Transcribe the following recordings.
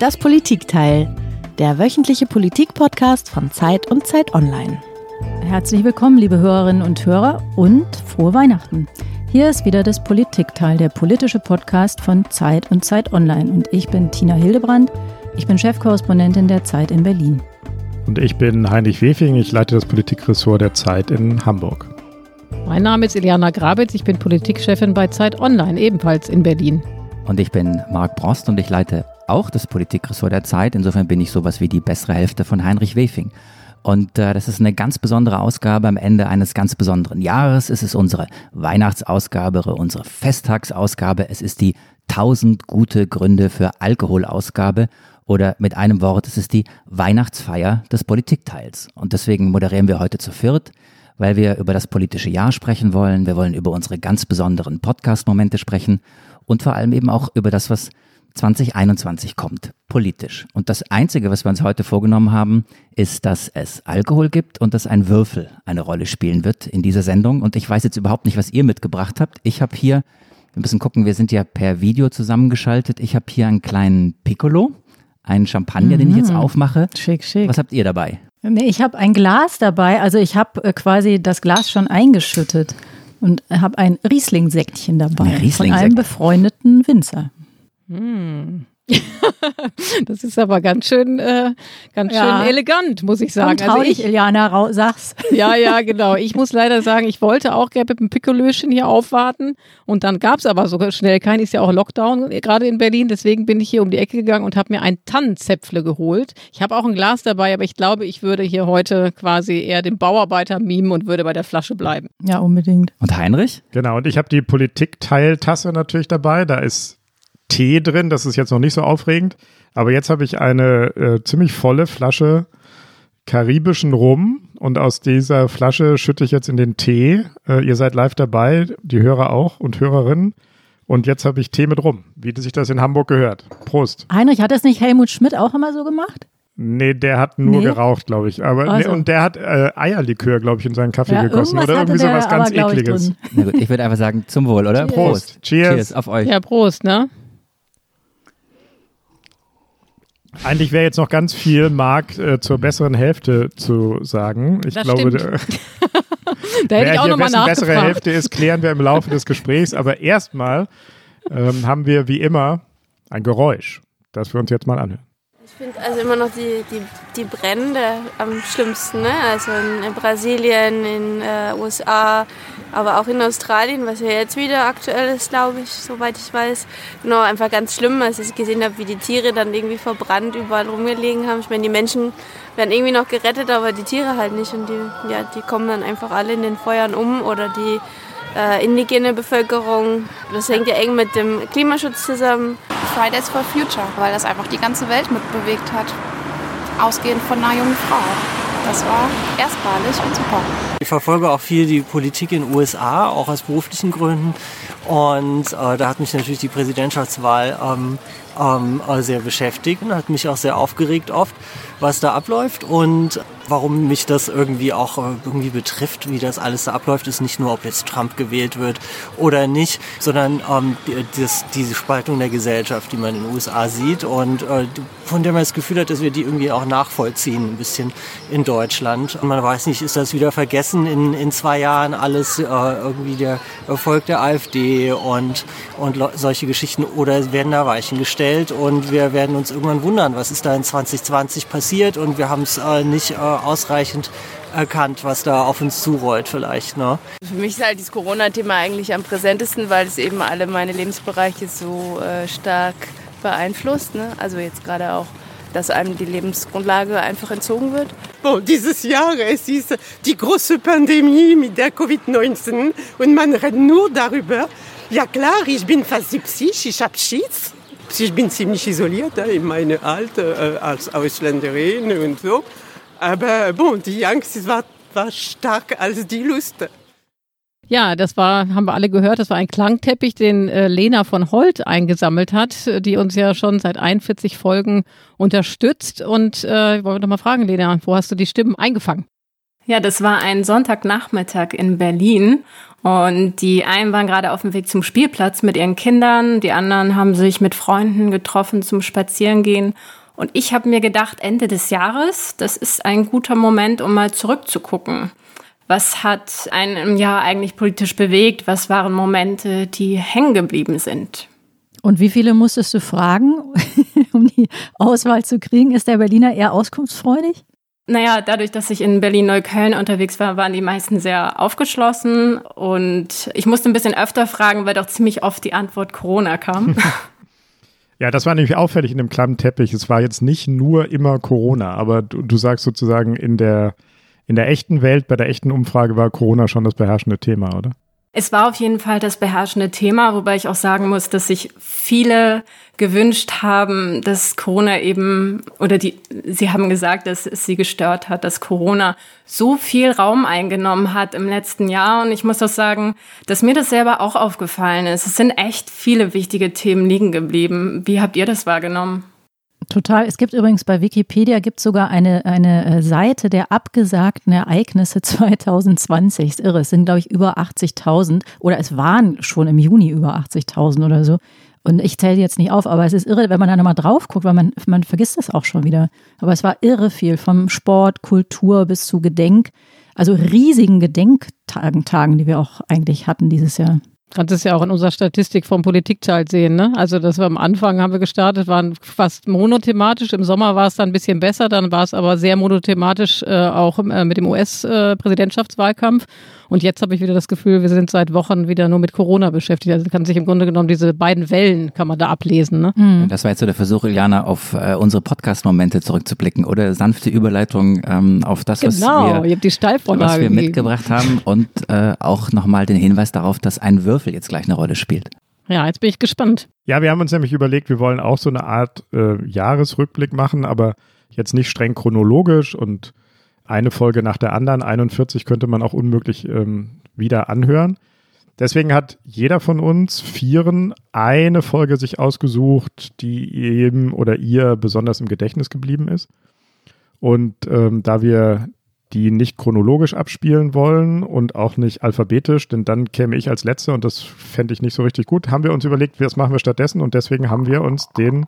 Das Politikteil, der wöchentliche Politik-Podcast von Zeit und Zeit Online. Herzlich willkommen, liebe Hörerinnen und Hörer, und frohe Weihnachten. Hier ist wieder das Politikteil, der politische Podcast von Zeit und Zeit Online. Und ich bin Tina Hildebrand. Ich bin Chefkorrespondentin der Zeit in Berlin. Und ich bin Heinrich Wefing. Ich leite das Politikressort der Zeit in Hamburg. Mein Name ist Iliana Grabitz. Ich bin Politikchefin bei Zeit Online, ebenfalls in Berlin. Und ich bin Marc Brost und ich leite auch das Politikressort der Zeit. Insofern bin ich sowas wie die bessere Hälfte von Heinrich Wefing. Und äh, das ist eine ganz besondere Ausgabe am Ende eines ganz besonderen Jahres. Es ist unsere Weihnachtsausgabe, unsere Festtagsausgabe. Es ist die 1000 gute Gründe für Alkoholausgabe. Oder mit einem Wort, es ist die Weihnachtsfeier des Politikteils. Und deswegen moderieren wir heute zu viert, weil wir über das politische Jahr sprechen wollen. Wir wollen über unsere ganz besonderen Podcast-Momente sprechen und vor allem eben auch über das, was 2021 kommt, politisch. Und das Einzige, was wir uns heute vorgenommen haben, ist, dass es Alkohol gibt und dass ein Würfel eine Rolle spielen wird in dieser Sendung. Und ich weiß jetzt überhaupt nicht, was ihr mitgebracht habt. Ich habe hier, wir müssen gucken, wir sind ja per Video zusammengeschaltet. Ich habe hier einen kleinen Piccolo, einen Champagner, mhm. den ich jetzt mhm. aufmache. Schick, schick. Was habt ihr dabei? Nee, ich habe ein Glas dabei. Also ich habe äh, quasi das Glas schon eingeschüttet und habe ein Riesling-Säckchen dabei ein Riesling von einem befreundeten Winzer. Hm. das ist aber ganz schön, äh, ganz ja. schön elegant, muss ich sagen. Komm, trau also ich, Iliana, sag's. Ja, ja, genau. Ich muss leider sagen, ich wollte auch gerne mit dem Pikolöchen hier aufwarten und dann gab es aber sogar schnell keinen. Ist ja auch Lockdown gerade in Berlin, deswegen bin ich hier um die Ecke gegangen und habe mir ein Tannenzäpfle geholt. Ich habe auch ein Glas dabei, aber ich glaube, ich würde hier heute quasi eher den Bauarbeiter mimen und würde bei der Flasche bleiben. Ja, unbedingt. Und Heinrich? Genau, und ich habe die Politikteiltasse natürlich dabei. Da ist Tee drin. Das ist jetzt noch nicht so aufregend. Aber jetzt habe ich eine äh, ziemlich volle Flasche karibischen Rum und aus dieser Flasche schütte ich jetzt in den Tee. Äh, ihr seid live dabei, die Hörer auch und Hörerinnen. Und jetzt habe ich Tee mit Rum, wie sich das in Hamburg gehört. Prost. Heinrich, hat das nicht Helmut Schmidt auch immer so gemacht? Nee, der hat nur nee. geraucht, glaube ich. Aber also. nee, und der hat äh, Eierlikör, glaube ich, in seinen Kaffee ja, gegossen oder irgendwie sowas ganz ekliges. Ich, ich würde einfach sagen zum Wohl, oder? Cheers. Prost. Cheers. Cheers auf euch. Ja, Prost, ne? Eigentlich wäre jetzt noch ganz viel, Marc, äh, zur besseren Hälfte zu sagen. Ich das glaube, da hätte ich auch noch mal bessere Hälfte ist, klären wir im Laufe des Gesprächs. Aber erstmal ähm, haben wir wie immer ein Geräusch, das wir uns jetzt mal anhören. Ich finde also immer noch die, die, die Brände am schlimmsten. Ne? Also in, in Brasilien, in äh, USA, aber auch in Australien, was ja jetzt wieder aktuell ist, glaube ich, soweit ich weiß. Genau, einfach ganz schlimm, als ich gesehen habe, wie die Tiere dann irgendwie verbrannt überall rumgelegen haben. Ich meine, die Menschen werden irgendwie noch gerettet, aber die Tiere halt nicht. Und die, ja, die kommen dann einfach alle in den Feuern um oder die äh, indigene Bevölkerung. Das hängt ja eng mit dem Klimaschutz zusammen. Fridays for Future, weil das einfach die ganze Welt mitbewegt hat. Ausgehend von einer jungen Frau. Das war erstmalig und super. Ich verfolge auch viel die Politik in den USA, auch aus beruflichen Gründen. Und äh, da hat mich natürlich die Präsidentschaftswahl ähm, ähm, sehr beschäftigt und hat mich auch sehr aufgeregt oft, was da abläuft. Und warum mich das irgendwie auch äh, irgendwie betrifft, wie das alles da abläuft, ist nicht nur, ob jetzt Trump gewählt wird oder nicht, sondern ähm, das, diese Spaltung der Gesellschaft, die man in den USA sieht und äh, von der man das Gefühl hat, dass wir die irgendwie auch nachvollziehen, ein bisschen in Deutschland. Und man weiß nicht, ist das wieder vergessen in, in zwei Jahren alles äh, irgendwie der Erfolg der AfD und, und solche Geschichten oder werden da Weichen gestellt und wir werden uns irgendwann wundern, was ist da in 2020 passiert und wir haben es äh, nicht äh, ausreichend erkannt, was da auf uns zurollt vielleicht. Ne? Für mich ist halt dieses Corona-Thema eigentlich am präsentesten, weil es eben alle meine Lebensbereiche so äh, stark beeinflusst. Ne? Also jetzt gerade auch, dass einem die Lebensgrundlage einfach entzogen wird. Bon, dieses Jahr, es ist die große Pandemie mit der Covid-19 und man redet nur darüber. Ja klar, ich bin fast 70, ich habe Schiss. Ich bin ziemlich isoliert in meinem Alter äh, als Ausländerin und so. Aber bon, die Angst war, war stark als die Lust. Ja, das war, haben wir alle gehört, das war ein Klangteppich, den äh, Lena von Holt eingesammelt hat, die uns ja schon seit 41 Folgen unterstützt. Und äh, ich wollte noch mal fragen, Lena, wo hast du die Stimmen eingefangen? Ja, das war ein Sonntagnachmittag in Berlin Und die einen waren gerade auf dem Weg zum Spielplatz mit ihren Kindern, die anderen haben sich mit Freunden getroffen zum Spazierengehen. Und ich habe mir gedacht, Ende des Jahres, das ist ein guter Moment, um mal zurückzugucken. Was hat einen im Jahr eigentlich politisch bewegt? Was waren Momente, die hängen geblieben sind? Und wie viele musstest du fragen, um die Auswahl zu kriegen? Ist der Berliner eher auskunftsfreudig? Naja, dadurch, dass ich in Berlin-Neukölln unterwegs war, waren die meisten sehr aufgeschlossen. Und ich musste ein bisschen öfter fragen, weil doch ziemlich oft die Antwort Corona kam. Ja, das war nämlich auffällig in dem klammen Teppich. Es war jetzt nicht nur immer Corona, aber du, du sagst sozusagen in der, in der echten Welt, bei der echten Umfrage war Corona schon das beherrschende Thema, oder? Es war auf jeden Fall das beherrschende Thema, wobei ich auch sagen muss, dass sich viele gewünscht haben, dass Corona eben, oder die, sie haben gesagt, dass es sie gestört hat, dass Corona so viel Raum eingenommen hat im letzten Jahr. Und ich muss auch sagen, dass mir das selber auch aufgefallen ist. Es sind echt viele wichtige Themen liegen geblieben. Wie habt ihr das wahrgenommen? Total. Es gibt übrigens bei Wikipedia gibt sogar eine, eine äh, Seite der abgesagten Ereignisse 2020. Ist irre. Es sind, glaube ich, über 80.000 oder es waren schon im Juni über 80.000 oder so. Und ich zähle jetzt nicht auf, aber es ist irre, wenn man da nochmal drauf guckt, weil man, man vergisst das auch schon wieder. Aber es war irre viel, vom Sport, Kultur bis zu Gedenk, also riesigen Gedenktagen, Tagen, die wir auch eigentlich hatten dieses Jahr. Kannst es ja auch in unserer Statistik vom Politikteil sehen, ne? Also, dass wir am Anfang haben wir gestartet, waren fast monothematisch. Im Sommer war es dann ein bisschen besser, dann war es aber sehr monothematisch äh, auch äh, mit dem US-Präsidentschaftswahlkampf. Äh, und jetzt habe ich wieder das Gefühl, wir sind seit Wochen wieder nur mit Corona beschäftigt. Also kann sich im Grunde genommen diese beiden Wellen kann man da ablesen. Ne? Mhm. Das war jetzt so der Versuch, Iliana, auf äh, unsere Podcast-Momente zurückzublicken oder sanfte Überleitung ähm, auf das, genau, was wir, ihr habt die was wir mitgebracht haben und äh, auch nochmal den Hinweis darauf, dass ein Würfel jetzt gleich eine Rolle spielt. Ja, jetzt bin ich gespannt. Ja, wir haben uns nämlich überlegt, wir wollen auch so eine Art äh, Jahresrückblick machen, aber jetzt nicht streng chronologisch und eine Folge nach der anderen. 41 könnte man auch unmöglich ähm, wieder anhören. Deswegen hat jeder von uns Vieren eine Folge sich ausgesucht, die ihm oder ihr besonders im Gedächtnis geblieben ist. Und ähm, da wir die nicht chronologisch abspielen wollen und auch nicht alphabetisch, denn dann käme ich als Letzter und das fände ich nicht so richtig gut, haben wir uns überlegt, was machen wir stattdessen und deswegen haben wir uns den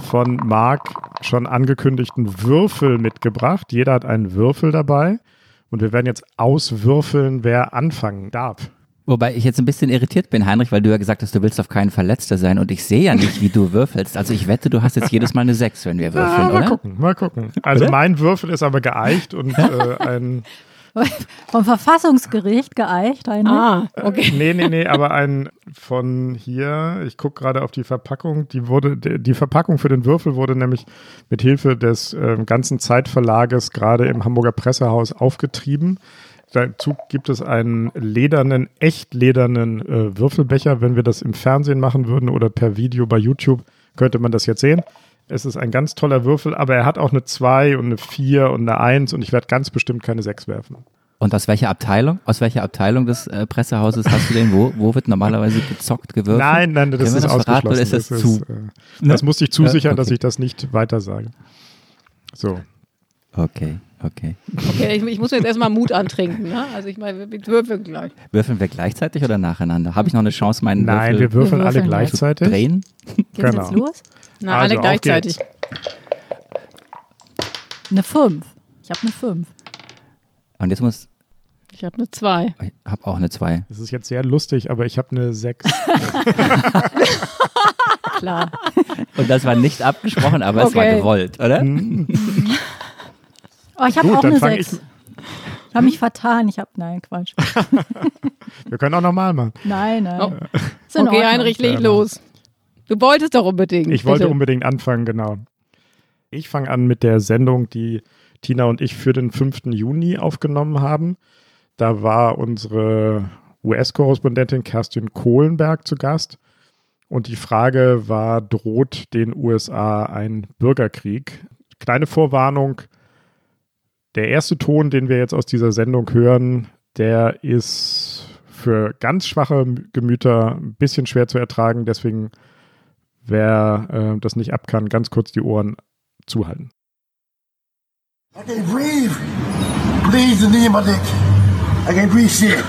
von Marc schon angekündigten Würfel mitgebracht. Jeder hat einen Würfel dabei und wir werden jetzt auswürfeln, wer anfangen darf. Wobei ich jetzt ein bisschen irritiert bin, Heinrich, weil du ja gesagt hast, du willst auf keinen Verletzter sein und ich sehe ja nicht, wie du würfelst. Also ich wette, du hast jetzt jedes Mal eine 6, wenn wir würfeln, ja, mal oder? Mal gucken, mal gucken. Also oder? mein Würfel ist aber geeicht und äh, ein vom Verfassungsgericht geeicht. Eine. Ah, okay. nee, nee, nee, aber ein von hier, ich gucke gerade auf die Verpackung, die wurde, die Verpackung für den Würfel wurde nämlich mit Hilfe des äh, ganzen Zeitverlages gerade im Hamburger Pressehaus aufgetrieben. Dazu gibt es einen ledernen, echt ledernen äh, Würfelbecher. Wenn wir das im Fernsehen machen würden oder per Video bei YouTube, könnte man das jetzt sehen. Es ist ein ganz toller Würfel, aber er hat auch eine 2 und eine 4 und eine 1 und ich werde ganz bestimmt keine 6 werfen. Und aus welcher Abteilung? Aus welcher Abteilung des äh, Pressehauses hast du den? Wo, wo wird normalerweise gezockt, gewürfelt? Nein, nein, das Können ist das ausgeschlossen. Oder ist das, das? Ist, äh, das musste ich zusichern, okay. dass ich das nicht weiter sage. So. Okay, okay. Okay, ich, ich muss jetzt erstmal Mut antrinken. Ne? Also ich meine, wir würfeln gleich. Würfeln wir gleichzeitig oder nacheinander? Habe ich noch eine Chance, meinen Nein, Würfel wir würfeln, wir alle gleichzeitig. drehen? Geht's genau. jetzt los? Na, also, alle gleichzeitig. Eine 5. Ich habe eine 5. Und jetzt muss. Ich habe eine 2. Ich habe auch eine 2. Das ist jetzt sehr lustig, aber ich habe eine 6. Klar. Und das war nicht abgesprochen, aber okay. es war gewollt, oder? Oh, ich habe auch eine 6. Ich ich habe mich vertan. Ich habe, nein, Quatsch. Wir können auch nochmal machen. Nein, nein. Oh. Okay, Heinrich, leg los. Du wolltest doch unbedingt. Ich bitte. wollte unbedingt anfangen, genau. Ich fange an mit der Sendung, die Tina und ich für den 5. Juni aufgenommen haben. Da war unsere US-Korrespondentin Kerstin Kohlenberg zu Gast. Und die Frage war, droht den USA ein Bürgerkrieg? Kleine Vorwarnung, der erste Ton, den wir jetzt aus dieser Sendung hören, der ist für ganz schwache Gemüter ein bisschen schwer zu ertragen. Deswegen, wer äh, das nicht ab kann, ganz kurz die Ohren zuhalten. I can't breathe. Please, the knee in my dick. I can't breathe shit.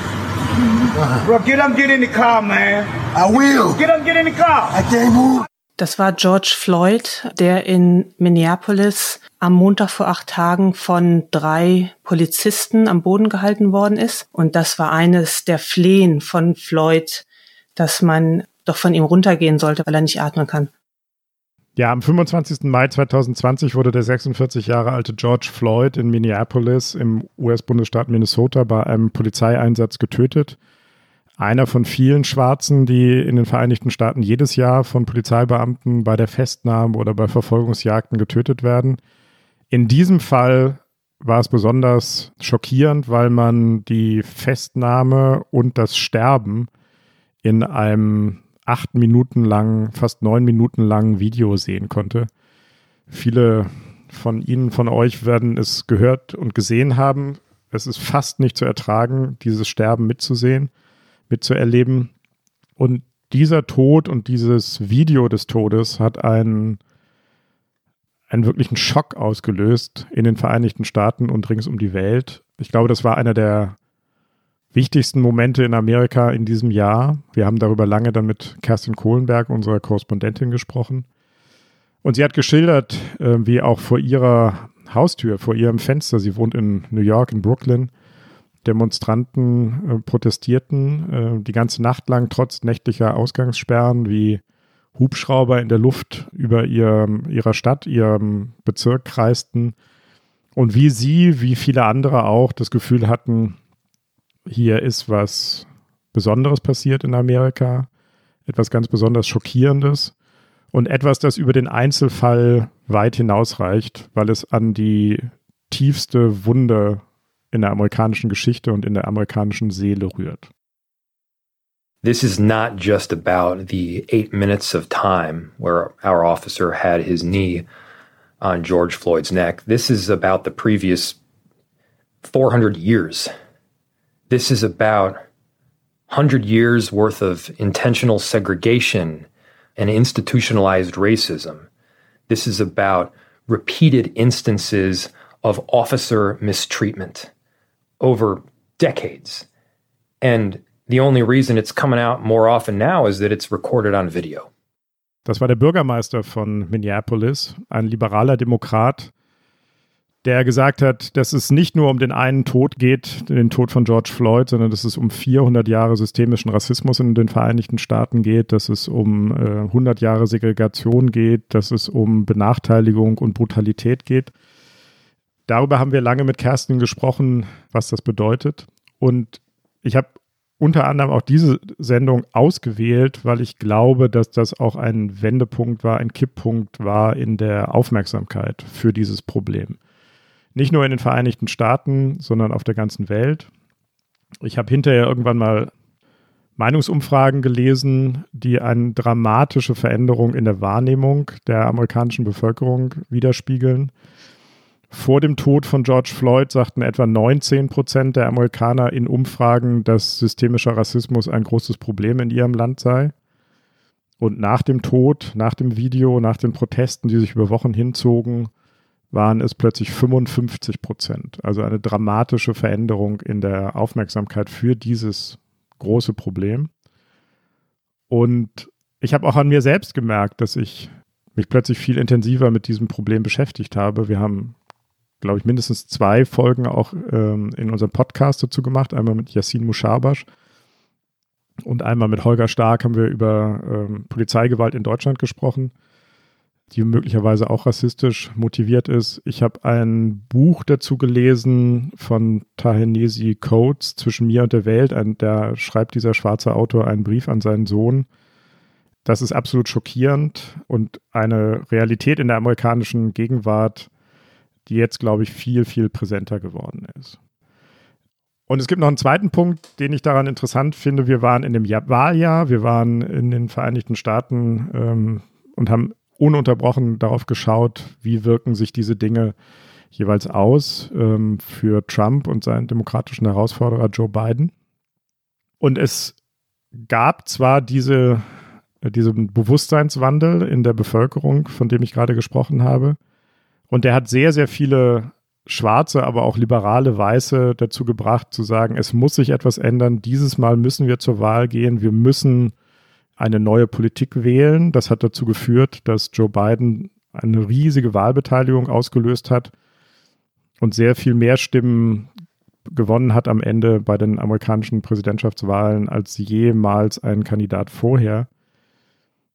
Bro, get up, get in the car, man. I will. Get up, get in the car. I can't move. Das war George Floyd, der in Minneapolis am Montag vor acht Tagen von drei Polizisten am Boden gehalten worden ist. Und das war eines der Flehen von Floyd, dass man doch von ihm runtergehen sollte, weil er nicht atmen kann. Ja, am 25. Mai 2020 wurde der 46 Jahre alte George Floyd in Minneapolis im US-Bundesstaat Minnesota bei einem Polizeieinsatz getötet. Einer von vielen Schwarzen, die in den Vereinigten Staaten jedes Jahr von Polizeibeamten bei der Festnahme oder bei Verfolgungsjagden getötet werden. In diesem Fall war es besonders schockierend, weil man die Festnahme und das Sterben in einem acht Minuten lang, fast neun Minuten langen Video sehen konnte. Viele von Ihnen, von euch werden es gehört und gesehen haben. Es ist fast nicht zu ertragen, dieses Sterben mitzusehen, mitzuerleben. Und dieser Tod und dieses Video des Todes hat einen, einen wirklichen Schock ausgelöst in den Vereinigten Staaten und rings um die Welt. Ich glaube, das war einer der wichtigsten Momente in Amerika in diesem Jahr. Wir haben darüber lange dann mit Kerstin Kohlenberg, unserer Korrespondentin, gesprochen. Und sie hat geschildert, äh, wie auch vor ihrer Haustür, vor ihrem Fenster, sie wohnt in New York, in Brooklyn, Demonstranten äh, protestierten äh, die ganze Nacht lang trotz nächtlicher Ausgangssperren, wie Hubschrauber in der Luft über ihr, ihrer Stadt, ihrem Bezirk kreisten. Und wie sie, wie viele andere auch, das Gefühl hatten, hier ist was Besonderes passiert in Amerika, etwas ganz besonders Schockierendes und etwas, das über den Einzelfall weit hinausreicht, weil es an die tiefste Wunde in der amerikanischen Geschichte und in der amerikanischen Seele rührt. This is not just about the eight minutes of time where our officer had his knee on George Floyd's neck. This is about the previous 400 years This is about 100 years worth of intentional segregation and institutionalized racism. This is about repeated instances of officer mistreatment over decades. And the only reason it's coming out more often now is that it's recorded on video. Das war der Bürgermeister von Minneapolis, ein liberaler Demokrat, der gesagt hat, dass es nicht nur um den einen Tod geht, den Tod von George Floyd, sondern dass es um 400 Jahre systemischen Rassismus in den Vereinigten Staaten geht, dass es um äh, 100 Jahre Segregation geht, dass es um Benachteiligung und Brutalität geht. Darüber haben wir lange mit Kerstin gesprochen, was das bedeutet. Und ich habe unter anderem auch diese Sendung ausgewählt, weil ich glaube, dass das auch ein Wendepunkt war, ein Kipppunkt war in der Aufmerksamkeit für dieses Problem. Nicht nur in den Vereinigten Staaten, sondern auf der ganzen Welt. Ich habe hinterher irgendwann mal Meinungsumfragen gelesen, die eine dramatische Veränderung in der Wahrnehmung der amerikanischen Bevölkerung widerspiegeln. Vor dem Tod von George Floyd sagten etwa 19 Prozent der Amerikaner in Umfragen, dass systemischer Rassismus ein großes Problem in ihrem Land sei. Und nach dem Tod, nach dem Video, nach den Protesten, die sich über Wochen hinzogen, waren es plötzlich 55 Prozent. Also eine dramatische Veränderung in der Aufmerksamkeit für dieses große Problem. Und ich habe auch an mir selbst gemerkt, dass ich mich plötzlich viel intensiver mit diesem Problem beschäftigt habe. Wir haben, glaube ich, mindestens zwei Folgen auch ähm, in unserem Podcast dazu gemacht. Einmal mit Yassin Mushabash und einmal mit Holger Stark haben wir über ähm, Polizeigewalt in Deutschland gesprochen die möglicherweise auch rassistisch motiviert ist. Ich habe ein Buch dazu gelesen von Tahenesi Coates zwischen mir und der Welt. Ein, da schreibt dieser schwarze Autor einen Brief an seinen Sohn. Das ist absolut schockierend und eine Realität in der amerikanischen Gegenwart, die jetzt, glaube ich, viel, viel präsenter geworden ist. Und es gibt noch einen zweiten Punkt, den ich daran interessant finde. Wir waren in dem Wahljahr, wir waren in den Vereinigten Staaten ähm, und haben ununterbrochen darauf geschaut, wie wirken sich diese Dinge jeweils aus ähm, für Trump und seinen demokratischen Herausforderer Joe Biden. Und es gab zwar diese, diesen Bewusstseinswandel in der Bevölkerung, von dem ich gerade gesprochen habe, und der hat sehr, sehr viele schwarze, aber auch liberale Weiße dazu gebracht zu sagen, es muss sich etwas ändern. Dieses Mal müssen wir zur Wahl gehen. Wir müssen eine neue Politik wählen. Das hat dazu geführt, dass Joe Biden eine riesige Wahlbeteiligung ausgelöst hat und sehr viel mehr Stimmen gewonnen hat am Ende bei den amerikanischen Präsidentschaftswahlen als jemals ein Kandidat vorher.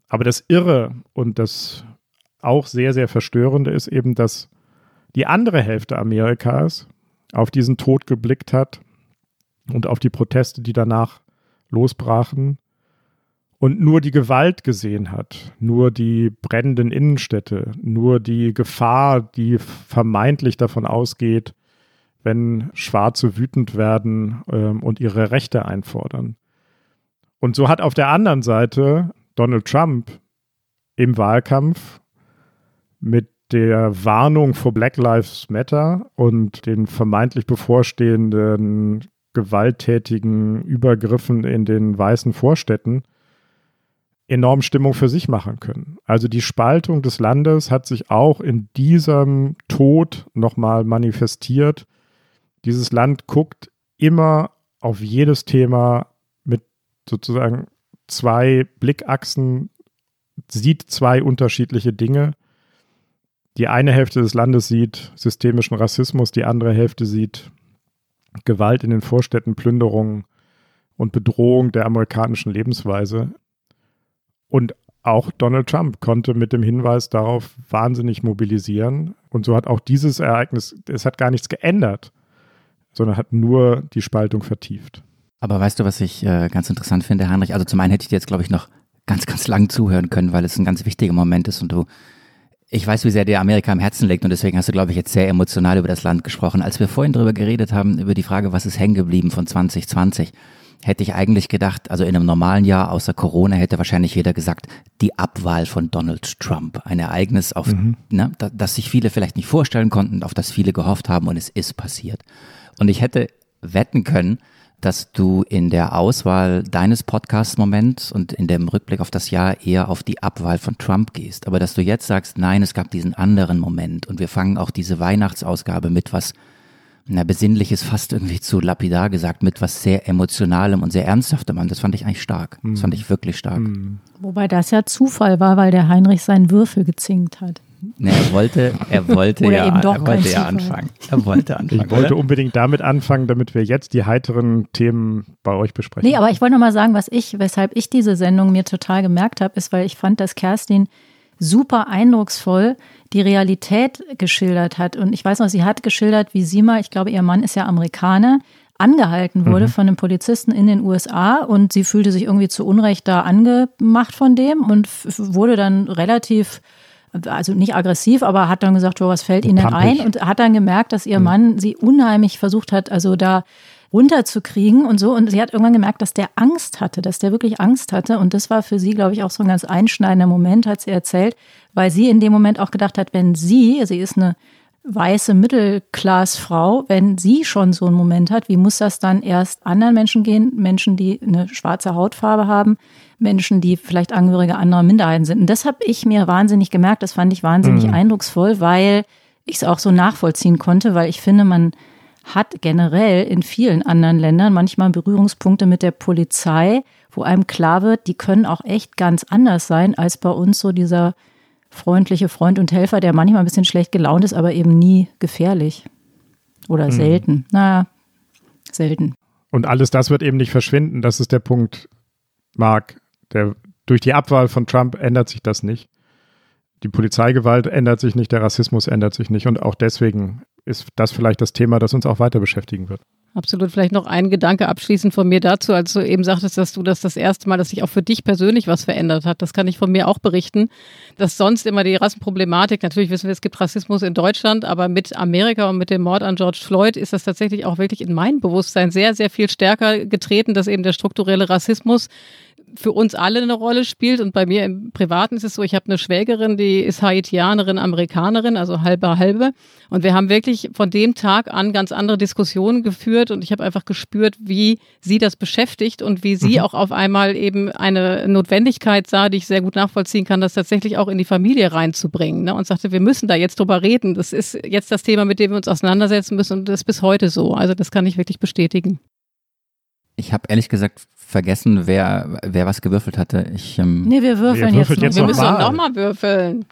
Aber das Irre und das auch sehr, sehr Verstörende ist eben, dass die andere Hälfte Amerikas auf diesen Tod geblickt hat und auf die Proteste, die danach losbrachen und nur die Gewalt gesehen hat, nur die brennenden Innenstädte, nur die Gefahr, die vermeintlich davon ausgeht, wenn Schwarze wütend werden ähm, und ihre Rechte einfordern. Und so hat auf der anderen Seite Donald Trump im Wahlkampf mit der Warnung vor Black Lives Matter und den vermeintlich bevorstehenden gewalttätigen Übergriffen in den weißen Vorstädten enorm Stimmung für sich machen können. Also die Spaltung des Landes hat sich auch in diesem Tod nochmal manifestiert. Dieses Land guckt immer auf jedes Thema mit sozusagen zwei Blickachsen, sieht zwei unterschiedliche Dinge. Die eine Hälfte des Landes sieht systemischen Rassismus, die andere Hälfte sieht Gewalt in den Vorstädten, Plünderungen und Bedrohung der amerikanischen Lebensweise. Und auch Donald Trump konnte mit dem Hinweis darauf wahnsinnig mobilisieren. Und so hat auch dieses Ereignis, es hat gar nichts geändert, sondern hat nur die Spaltung vertieft. Aber weißt du, was ich äh, ganz interessant finde, Heinrich? Also zum einen hätte ich dir jetzt, glaube ich, noch ganz, ganz lang zuhören können, weil es ein ganz wichtiger Moment ist und du, ich weiß, wie sehr dir Amerika am Herzen liegt und deswegen hast du, glaube ich, jetzt sehr emotional über das Land gesprochen. Als wir vorhin darüber geredet haben, über die Frage, was ist hängen geblieben von 2020, hätte ich eigentlich gedacht, also in einem normalen Jahr außer Corona hätte wahrscheinlich jeder gesagt, die Abwahl von Donald Trump. Ein Ereignis, auf mhm. ne, das sich viele vielleicht nicht vorstellen konnten, auf das viele gehofft haben und es ist passiert. Und ich hätte wetten können, dass du in der Auswahl deines Podcast-Moments und in dem Rückblick auf das Jahr eher auf die Abwahl von Trump gehst. Aber dass du jetzt sagst, nein, es gab diesen anderen Moment und wir fangen auch diese Weihnachtsausgabe mit was na, besinnlich ist fast irgendwie zu lapidar gesagt, mit was sehr Emotionalem und sehr Ernsthaftem an. Das fand ich eigentlich stark. Das fand ich wirklich stark. Mhm. Wobei das ja Zufall war, weil der Heinrich seinen Würfel gezinkt hat. Nee, er wollte, er wollte Oder ja, er wollte ja anfangen. Er wollte anfangen. Ich wollte oder? unbedingt damit anfangen, damit wir jetzt die heiteren Themen bei euch besprechen. Nee, aber ich wollte noch mal sagen, was ich, weshalb ich diese Sendung mir total gemerkt habe, ist, weil ich fand, dass Kerstin super eindrucksvoll die Realität geschildert hat. Und ich weiß noch, sie hat geschildert, wie sie mal, ich glaube, ihr Mann ist ja Amerikaner, angehalten wurde Mhm. von einem Polizisten in den USA und sie fühlte sich irgendwie zu Unrecht da angemacht von dem und wurde dann relativ also nicht aggressiv, aber hat dann gesagt, oh, was fällt Ihnen denn ein? Und hat dann gemerkt, dass ihr Mann sie unheimlich versucht hat, also da runterzukriegen und so. Und sie hat irgendwann gemerkt, dass der Angst hatte, dass der wirklich Angst hatte. Und das war für sie, glaube ich, auch so ein ganz einschneidender Moment, hat sie erzählt, weil sie in dem Moment auch gedacht hat, wenn sie, sie ist eine weiße Mittelklassfrau, wenn sie schon so einen Moment hat, wie muss das dann erst anderen Menschen gehen? Menschen, die eine schwarze Hautfarbe haben, Menschen, die vielleicht Angehörige anderer Minderheiten sind. Und das habe ich mir wahnsinnig gemerkt. Das fand ich wahnsinnig Mhm. eindrucksvoll, weil ich es auch so nachvollziehen konnte, weil ich finde, man hat generell in vielen anderen Ländern manchmal Berührungspunkte mit der Polizei, wo einem klar wird, die können auch echt ganz anders sein als bei uns so dieser freundliche Freund und Helfer, der manchmal ein bisschen schlecht gelaunt ist, aber eben nie gefährlich. Oder Mhm. selten. Naja, selten. Und alles das wird eben nicht verschwinden. Das ist der Punkt, Marc. Der, durch die Abwahl von Trump ändert sich das nicht. Die Polizeigewalt ändert sich nicht, der Rassismus ändert sich nicht. Und auch deswegen ist das vielleicht das Thema, das uns auch weiter beschäftigen wird. Absolut. Vielleicht noch ein Gedanke abschließend von mir dazu, als du eben sagtest, dass du das das erste Mal, dass sich auch für dich persönlich was verändert hat. Das kann ich von mir auch berichten, dass sonst immer die Rassenproblematik, natürlich wissen wir, es gibt Rassismus in Deutschland, aber mit Amerika und mit dem Mord an George Floyd ist das tatsächlich auch wirklich in mein Bewusstsein sehr, sehr viel stärker getreten, dass eben der strukturelle Rassismus für uns alle eine Rolle spielt. Und bei mir im Privaten ist es so, ich habe eine Schwägerin, die ist Haitianerin, Amerikanerin, also halbe halbe. Und wir haben wirklich von dem Tag an ganz andere Diskussionen geführt und ich habe einfach gespürt, wie sie das beschäftigt und wie sie mhm. auch auf einmal eben eine Notwendigkeit sah, die ich sehr gut nachvollziehen kann, das tatsächlich auch in die Familie reinzubringen. Ne? Und sagte, wir müssen da jetzt drüber reden. Das ist jetzt das Thema, mit dem wir uns auseinandersetzen müssen und das ist bis heute so. Also das kann ich wirklich bestätigen. Ich habe ehrlich gesagt vergessen, wer, wer was gewürfelt hatte. Ich, ähm nee, wir würfeln jetzt, jetzt, noch. Wir müssen noch mal würfeln.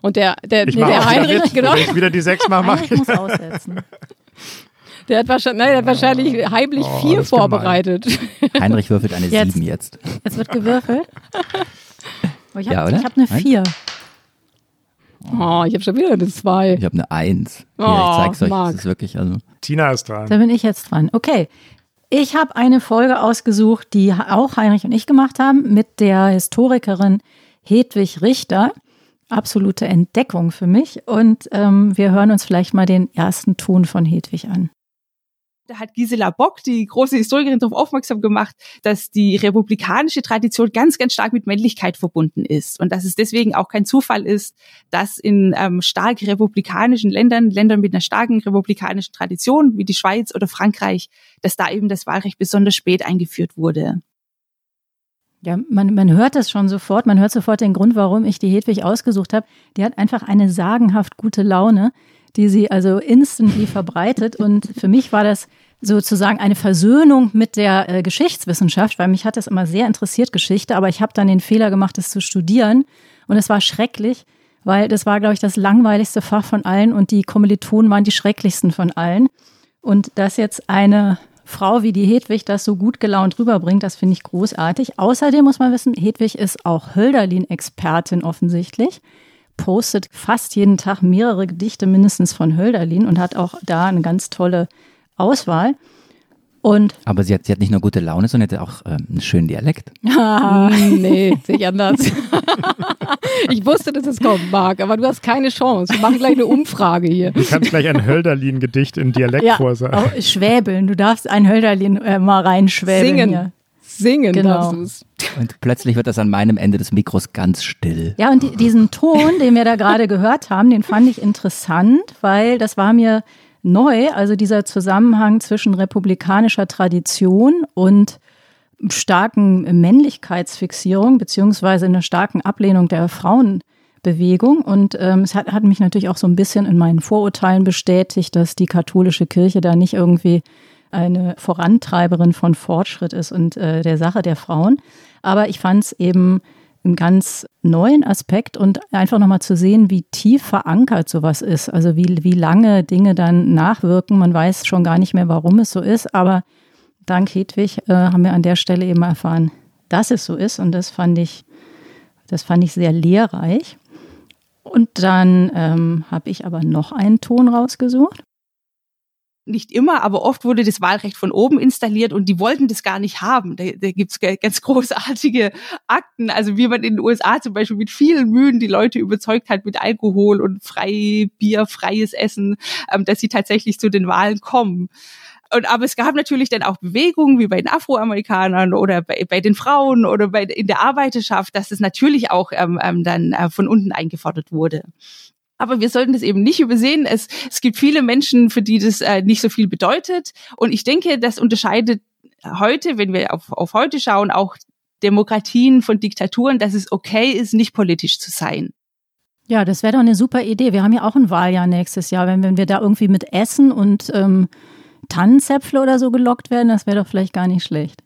Und der, der, ich der Heinrich, mit, genau. ich wieder die sechs mal mache. Ich muss aussetzen. Der hat wahrscheinlich, nein, der hat wahrscheinlich heimlich oh, vier vorbereitet. Heinrich würfelt eine jetzt. sieben jetzt. Jetzt wird gewürfelt. Oh, ich habe ja, hab eine vier. Oh, ich habe schon wieder eine zwei. Ich habe eine eins. Hier, oh, ich zeig's euch. Marc. Das ist wirklich, also. Tina ist dran. Da bin ich jetzt dran. Okay. Ich habe eine Folge ausgesucht, die auch Heinrich und ich gemacht haben, mit der Historikerin Hedwig Richter. Absolute Entdeckung für mich. Und ähm, wir hören uns vielleicht mal den ersten Ton von Hedwig an. Da hat Gisela Bock, die große Historikerin, darauf aufmerksam gemacht, dass die republikanische Tradition ganz, ganz stark mit Männlichkeit verbunden ist und dass es deswegen auch kein Zufall ist, dass in ähm, stark republikanischen Ländern, Ländern mit einer starken republikanischen Tradition wie die Schweiz oder Frankreich, dass da eben das Wahlrecht besonders spät eingeführt wurde. Ja, man, man hört das schon sofort. Man hört sofort den Grund, warum ich die Hedwig ausgesucht habe. Die hat einfach eine sagenhaft gute Laune die sie also instantly verbreitet. Und für mich war das sozusagen eine Versöhnung mit der äh, Geschichtswissenschaft, weil mich hat das immer sehr interessiert, Geschichte, aber ich habe dann den Fehler gemacht, das zu studieren. Und es war schrecklich, weil das war, glaube ich, das langweiligste Fach von allen und die Kommilitonen waren die schrecklichsten von allen. Und dass jetzt eine Frau wie die Hedwig das so gut gelaunt rüberbringt, das finde ich großartig. Außerdem muss man wissen, Hedwig ist auch Hölderlin-Expertin offensichtlich postet fast jeden Tag mehrere Gedichte mindestens von Hölderlin und hat auch da eine ganz tolle Auswahl. Und Aber sie hat, sie hat nicht nur gute Laune, sondern hat auch ähm, einen schönen Dialekt. Ah, nee, sehe ich anders. ich wusste, dass es kommen mag, aber du hast keine Chance. Wir machen gleich eine Umfrage hier. Du kannst gleich ein Hölderlin-Gedicht in Dialekt ja, vorsagen. Oh, schwäbeln, du darfst ein Hölderlin äh, mal reinschwäbeln. Singen. Hier. Singen genau. darfst Und plötzlich wird das an meinem Ende des Mikros ganz still. Ja, und die, diesen Ton, den wir da gerade gehört haben, den fand ich interessant, weil das war mir neu, also dieser Zusammenhang zwischen republikanischer Tradition und starken Männlichkeitsfixierung beziehungsweise einer starken Ablehnung der Frauenbewegung. Und ähm, es hat, hat mich natürlich auch so ein bisschen in meinen Vorurteilen bestätigt, dass die katholische Kirche da nicht irgendwie eine Vorantreiberin von Fortschritt ist und äh, der Sache der Frauen. Aber ich fand es eben einen ganz neuen Aspekt und einfach nochmal zu sehen, wie tief verankert sowas ist. Also wie, wie lange Dinge dann nachwirken. Man weiß schon gar nicht mehr, warum es so ist. Aber dank Hedwig äh, haben wir an der Stelle eben erfahren, dass es so ist. Und das fand ich, das fand ich sehr lehrreich. Und dann ähm, habe ich aber noch einen Ton rausgesucht nicht immer, aber oft wurde das Wahlrecht von oben installiert und die wollten das gar nicht haben. Da, da gibt's ganz großartige Akten, also wie man in den USA zum Beispiel mit vielen Mühen die Leute überzeugt hat mit Alkohol und frei Bier, freies Essen, ähm, dass sie tatsächlich zu den Wahlen kommen. Und, aber es gab natürlich dann auch Bewegungen, wie bei den Afroamerikanern oder bei, bei den Frauen oder bei, in der Arbeiterschaft, dass es natürlich auch ähm, ähm, dann äh, von unten eingefordert wurde. Aber wir sollten das eben nicht übersehen. Es, es gibt viele Menschen, für die das äh, nicht so viel bedeutet. Und ich denke, das unterscheidet heute, wenn wir auf, auf heute schauen, auch Demokratien von Diktaturen, dass es okay ist, nicht politisch zu sein. Ja, das wäre doch eine super Idee. Wir haben ja auch ein Wahljahr nächstes Jahr. Wenn, wenn wir da irgendwie mit Essen und ähm, Tannenzäpfle oder so gelockt werden, das wäre doch vielleicht gar nicht schlecht.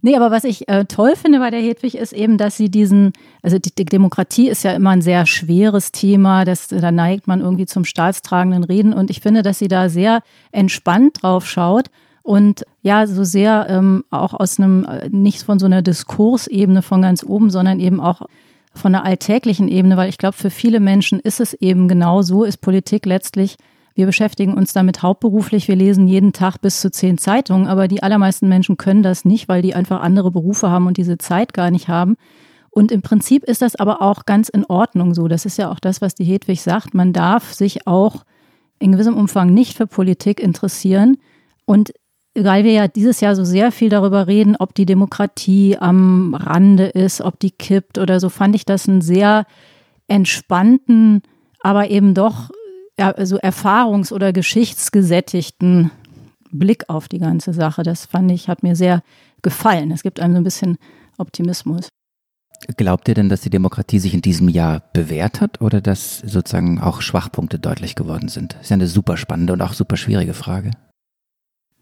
Nee, aber was ich äh, toll finde bei der Hedwig ist eben, dass sie diesen, also die, die, Demokratie ist ja immer ein sehr schweres Thema, das, da neigt man irgendwie zum staatstragenden Reden. Und ich finde, dass sie da sehr entspannt drauf schaut und ja, so sehr ähm, auch aus einem, äh, nicht von so einer Diskursebene von ganz oben, sondern eben auch von einer alltäglichen Ebene, weil ich glaube, für viele Menschen ist es eben genau so, ist Politik letztlich wir beschäftigen uns damit hauptberuflich. Wir lesen jeden Tag bis zu zehn Zeitungen, aber die allermeisten Menschen können das nicht, weil die einfach andere Berufe haben und diese Zeit gar nicht haben. Und im Prinzip ist das aber auch ganz in Ordnung so. Das ist ja auch das, was die Hedwig sagt. Man darf sich auch in gewissem Umfang nicht für Politik interessieren. Und weil wir ja dieses Jahr so sehr viel darüber reden, ob die Demokratie am Rande ist, ob die kippt oder so, fand ich das einen sehr entspannten, aber eben doch ja, so erfahrungs- oder geschichtsgesättigten Blick auf die ganze Sache. Das fand ich, hat mir sehr gefallen. Es gibt einem so ein bisschen Optimismus. Glaubt ihr denn, dass die Demokratie sich in diesem Jahr bewährt hat oder dass sozusagen auch Schwachpunkte deutlich geworden sind? Das ist ja eine super spannende und auch super schwierige Frage.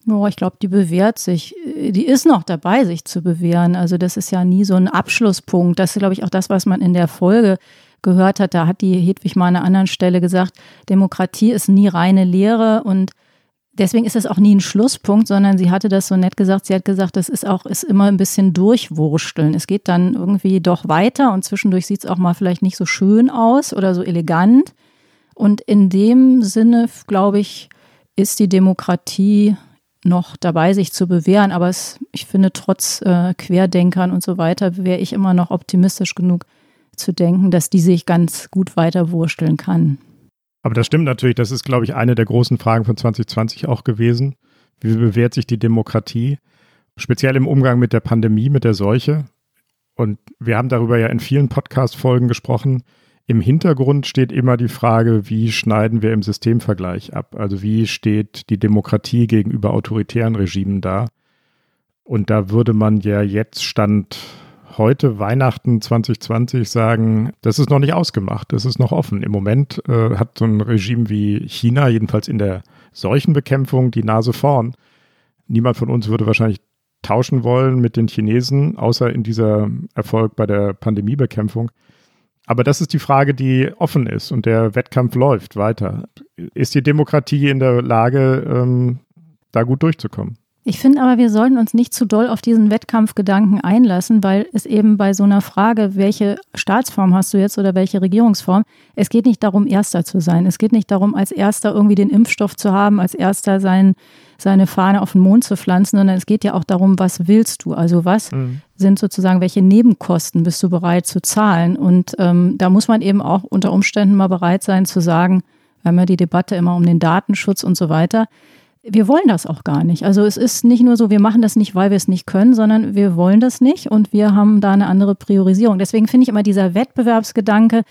Oh, ich glaube, die bewährt sich. Die ist noch dabei, sich zu bewähren. Also das ist ja nie so ein Abschlusspunkt. Das ist, glaube ich, auch das, was man in der Folge gehört hat. Da hat die Hedwig mal an einer anderen Stelle gesagt, Demokratie ist nie reine Lehre und deswegen ist es auch nie ein Schlusspunkt, sondern sie hatte das so nett gesagt. Sie hat gesagt, das ist auch, ist immer ein bisschen durchwursteln. Es geht dann irgendwie doch weiter und zwischendurch sieht es auch mal vielleicht nicht so schön aus oder so elegant. Und in dem Sinne, glaube ich, ist die Demokratie noch dabei, sich zu bewähren. Aber es, ich finde, trotz äh, Querdenkern und so weiter, wäre ich immer noch optimistisch genug zu denken, dass die sich ganz gut weiter wursteln kann. Aber das stimmt natürlich. Das ist, glaube ich, eine der großen Fragen von 2020 auch gewesen. Wie bewährt sich die Demokratie? Speziell im Umgang mit der Pandemie, mit der Seuche. Und wir haben darüber ja in vielen Podcast-Folgen gesprochen. Im Hintergrund steht immer die Frage, wie schneiden wir im Systemvergleich ab? Also wie steht die Demokratie gegenüber autoritären Regimen da? Und da würde man ja jetzt Stand heute Weihnachten 2020 sagen, das ist noch nicht ausgemacht, das ist noch offen. Im Moment äh, hat so ein Regime wie China, jedenfalls in der Seuchenbekämpfung, die Nase vorn. Niemand von uns würde wahrscheinlich tauschen wollen mit den Chinesen, außer in dieser Erfolg bei der Pandemiebekämpfung. Aber das ist die Frage, die offen ist und der Wettkampf läuft weiter. Ist die Demokratie in der Lage, ähm, da gut durchzukommen? Ich finde aber, wir sollten uns nicht zu doll auf diesen Wettkampfgedanken einlassen, weil es eben bei so einer Frage, welche Staatsform hast du jetzt oder welche Regierungsform, es geht nicht darum, Erster zu sein. Es geht nicht darum, als Erster irgendwie den Impfstoff zu haben, als Erster sein, seine Fahne auf den Mond zu pflanzen, sondern es geht ja auch darum, was willst du? Also was mhm. sind sozusagen, welche Nebenkosten bist du bereit zu zahlen? Und ähm, da muss man eben auch unter Umständen mal bereit sein zu sagen, wir haben ja die Debatte immer um den Datenschutz und so weiter wir wollen das auch gar nicht. Also es ist nicht nur so, wir machen das nicht, weil wir es nicht können, sondern wir wollen das nicht und wir haben da eine andere Priorisierung. Deswegen finde ich immer dieser Wettbewerbsgedanke,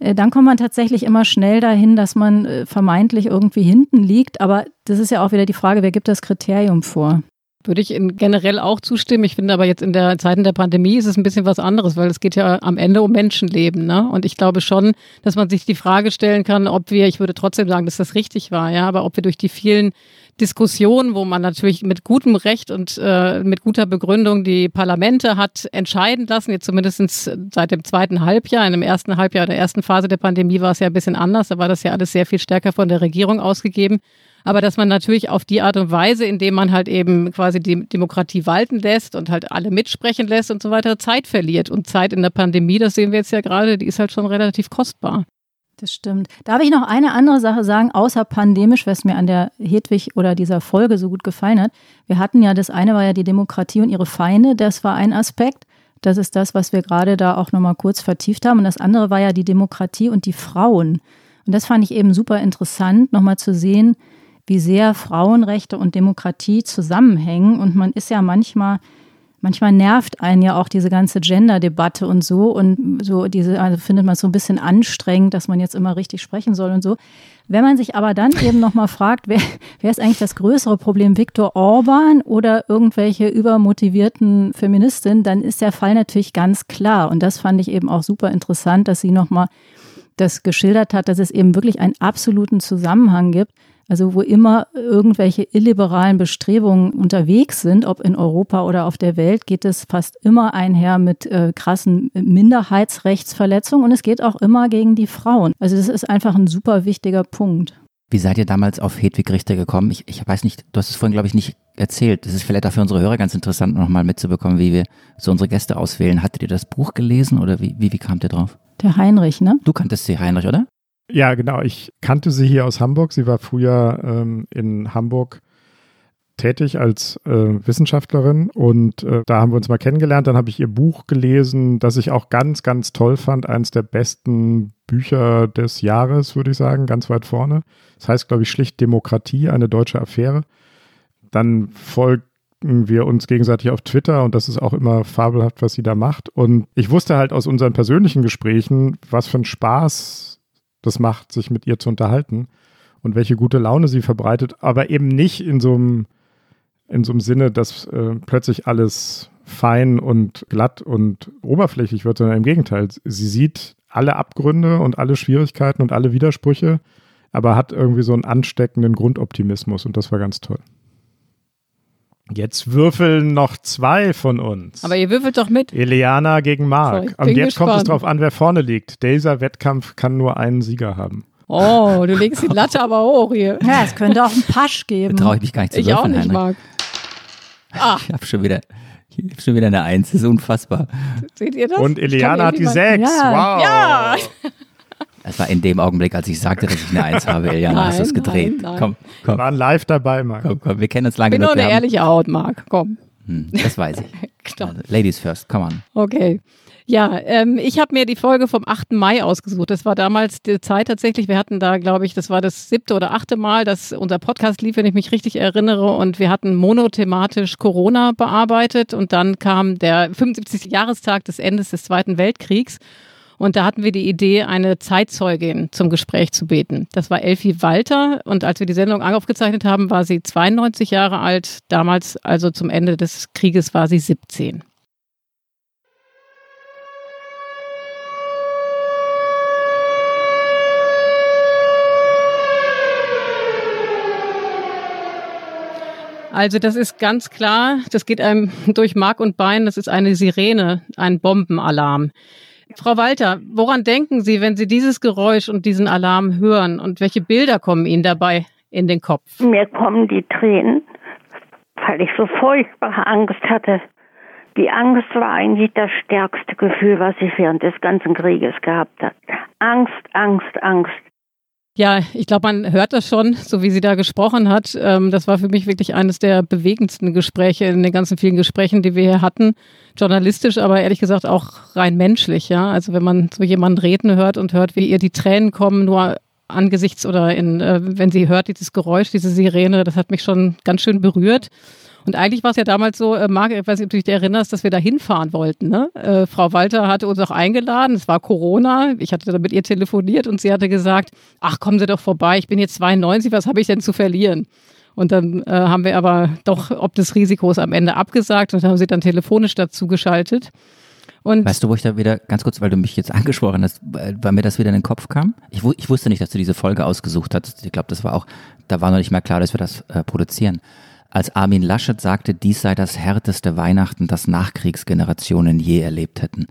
äh, dann kommt man tatsächlich immer schnell dahin, dass man äh, vermeintlich irgendwie hinten liegt. Aber das ist ja auch wieder die Frage, wer gibt das Kriterium vor? Würde ich generell auch zustimmen. Ich finde aber jetzt in der Zeiten der Pandemie ist es ein bisschen was anderes, weil es geht ja am Ende um Menschenleben. Ne? Und ich glaube schon, dass man sich die Frage stellen kann, ob wir, ich würde trotzdem sagen, dass das richtig war, ja, aber ob wir durch die vielen Diskussionen, wo man natürlich mit gutem Recht und äh, mit guter Begründung die Parlamente hat entscheiden lassen, jetzt zumindest seit dem zweiten Halbjahr. In dem ersten Halbjahr der ersten Phase der Pandemie war es ja ein bisschen anders. Da war das ja alles sehr viel stärker von der Regierung ausgegeben aber dass man natürlich auf die Art und Weise, indem man halt eben quasi die Demokratie walten lässt und halt alle mitsprechen lässt und so weiter, Zeit verliert. Und Zeit in der Pandemie, das sehen wir jetzt ja gerade, die ist halt schon relativ kostbar. Das stimmt. Darf ich noch eine andere Sache sagen, außer pandemisch, was mir an der Hedwig oder dieser Folge so gut gefallen hat? Wir hatten ja, das eine war ja die Demokratie und ihre Feinde, das war ein Aspekt. Das ist das, was wir gerade da auch nochmal kurz vertieft haben. Und das andere war ja die Demokratie und die Frauen. Und das fand ich eben super interessant, nochmal zu sehen, wie sehr Frauenrechte und Demokratie zusammenhängen. Und man ist ja manchmal, manchmal nervt einen ja auch diese ganze Gender-Debatte und so. Und so diese, also findet man es so ein bisschen anstrengend, dass man jetzt immer richtig sprechen soll und so. Wenn man sich aber dann eben nochmal fragt, wer, wer ist eigentlich das größere Problem, Viktor Orban oder irgendwelche übermotivierten Feministinnen, dann ist der Fall natürlich ganz klar. Und das fand ich eben auch super interessant, dass sie nochmal das geschildert hat, dass es eben wirklich einen absoluten Zusammenhang gibt also wo immer irgendwelche illiberalen Bestrebungen unterwegs sind, ob in Europa oder auf der Welt, geht es fast immer einher mit äh, krassen Minderheitsrechtsverletzungen und es geht auch immer gegen die Frauen. Also das ist einfach ein super wichtiger Punkt. Wie seid ihr damals auf Hedwig Richter gekommen? Ich, ich weiß nicht, du hast es vorhin, glaube ich, nicht erzählt. Das ist vielleicht auch für unsere Hörer ganz interessant, nochmal mitzubekommen, wie wir so unsere Gäste auswählen. Hattet ihr das Buch gelesen oder wie, wie, wie kamt ihr drauf? Der Heinrich, ne? Du kanntest sie, Heinrich, oder? Ja, genau. Ich kannte sie hier aus Hamburg. Sie war früher ähm, in Hamburg tätig als äh, Wissenschaftlerin und äh, da haben wir uns mal kennengelernt. Dann habe ich ihr Buch gelesen, das ich auch ganz, ganz toll fand. Eines der besten Bücher des Jahres, würde ich sagen, ganz weit vorne. Das heißt, glaube ich, schlicht Demokratie, eine deutsche Affäre. Dann folgen wir uns gegenseitig auf Twitter und das ist auch immer fabelhaft, was sie da macht. Und ich wusste halt aus unseren persönlichen Gesprächen, was für ein Spaß das macht, sich mit ihr zu unterhalten und welche gute Laune sie verbreitet, aber eben nicht in so einem, in so einem Sinne, dass äh, plötzlich alles fein und glatt und oberflächlich wird, sondern im Gegenteil. Sie sieht alle Abgründe und alle Schwierigkeiten und alle Widersprüche, aber hat irgendwie so einen ansteckenden Grundoptimismus und das war ganz toll. Jetzt würfeln noch zwei von uns. Aber ihr würfelt doch mit. Eliana gegen Marc. So, und jetzt gespannt. kommt es drauf an, wer vorne liegt. Dieser Wettkampf kann nur einen Sieger haben. Oh, du legst die Latte aber hoch hier. Ja, es könnte auch einen Pasch geben. Traue ich mich gar nicht zu Ich auch würfeln, nicht, Heinrich. Marc. Ah, Ich habe schon wieder, ich hab schon wieder eine Eins. Das ist unfassbar. seht ihr das? Und Eliana hat die sechs. Ja. Wow. Ja, Es war in dem Augenblick, als ich sagte, dass ich eine Eins habe, Eliana, hast du es gedreht. nein, nein. Komm, Wir komm, waren live dabei, Marc. komm, komm, wir kennen uns lange bin nur eine wir haben- ehrliche Haut, Marc. Komm. Hm, das weiß ich. Also, Ladies first, come on. Okay. Ja, ähm, ich habe mir die Folge vom 8. Mai ausgesucht. Das war damals die Zeit tatsächlich. Wir hatten da, glaube ich, das war das siebte oder achte Mal, dass unser Podcast lief, wenn ich mich richtig erinnere. Und wir hatten monothematisch Corona bearbeitet. Und dann kam der 75. Jahrestag des Endes des Zweiten Weltkriegs. Und da hatten wir die Idee, eine Zeitzeugin zum Gespräch zu beten. Das war Elfie Walter. Und als wir die Sendung aufgezeichnet haben, war sie 92 Jahre alt. Damals, also zum Ende des Krieges, war sie 17. Also das ist ganz klar, das geht einem durch Mark und Bein, das ist eine Sirene, ein Bombenalarm. Frau Walter, woran denken Sie, wenn Sie dieses Geräusch und diesen Alarm hören und welche Bilder kommen Ihnen dabei in den Kopf? Mir kommen die Tränen, weil ich so furchtbare Angst hatte. Die Angst war eigentlich das stärkste Gefühl, was ich während des ganzen Krieges gehabt habe. Angst, Angst, Angst. Ja, ich glaube, man hört das schon, so wie sie da gesprochen hat. Ähm, das war für mich wirklich eines der bewegendsten Gespräche in den ganzen vielen Gesprächen, die wir hier hatten. Journalistisch, aber ehrlich gesagt auch rein menschlich, ja. Also wenn man so jemanden reden hört und hört, wie ihr die Tränen kommen, nur angesichts oder in, äh, wenn sie hört, dieses Geräusch, diese Sirene, das hat mich schon ganz schön berührt. Und eigentlich war es ja damals so, äh, Marc, ich weiß nicht, ob du dich erinnerst, dass wir da hinfahren wollten. Ne? Äh, Frau Walter hatte uns auch eingeladen, es war Corona, ich hatte da mit ihr telefoniert und sie hatte gesagt, ach, kommen Sie doch vorbei, ich bin jetzt 92, was habe ich denn zu verlieren? Und dann äh, haben wir aber doch ob des Risikos am Ende abgesagt und haben sie dann telefonisch dazu geschaltet. Und Weißt du, wo ich da wieder, ganz kurz, weil du mich jetzt angesprochen hast, weil mir das wieder in den Kopf kam? Ich, ich wusste nicht, dass du diese Folge ausgesucht hast. Ich glaube, das war auch, da war noch nicht mal klar, dass wir das äh, produzieren. Als Armin Laschet sagte, dies sei das härteste Weihnachten, das Nachkriegsgenerationen je erlebt hätten.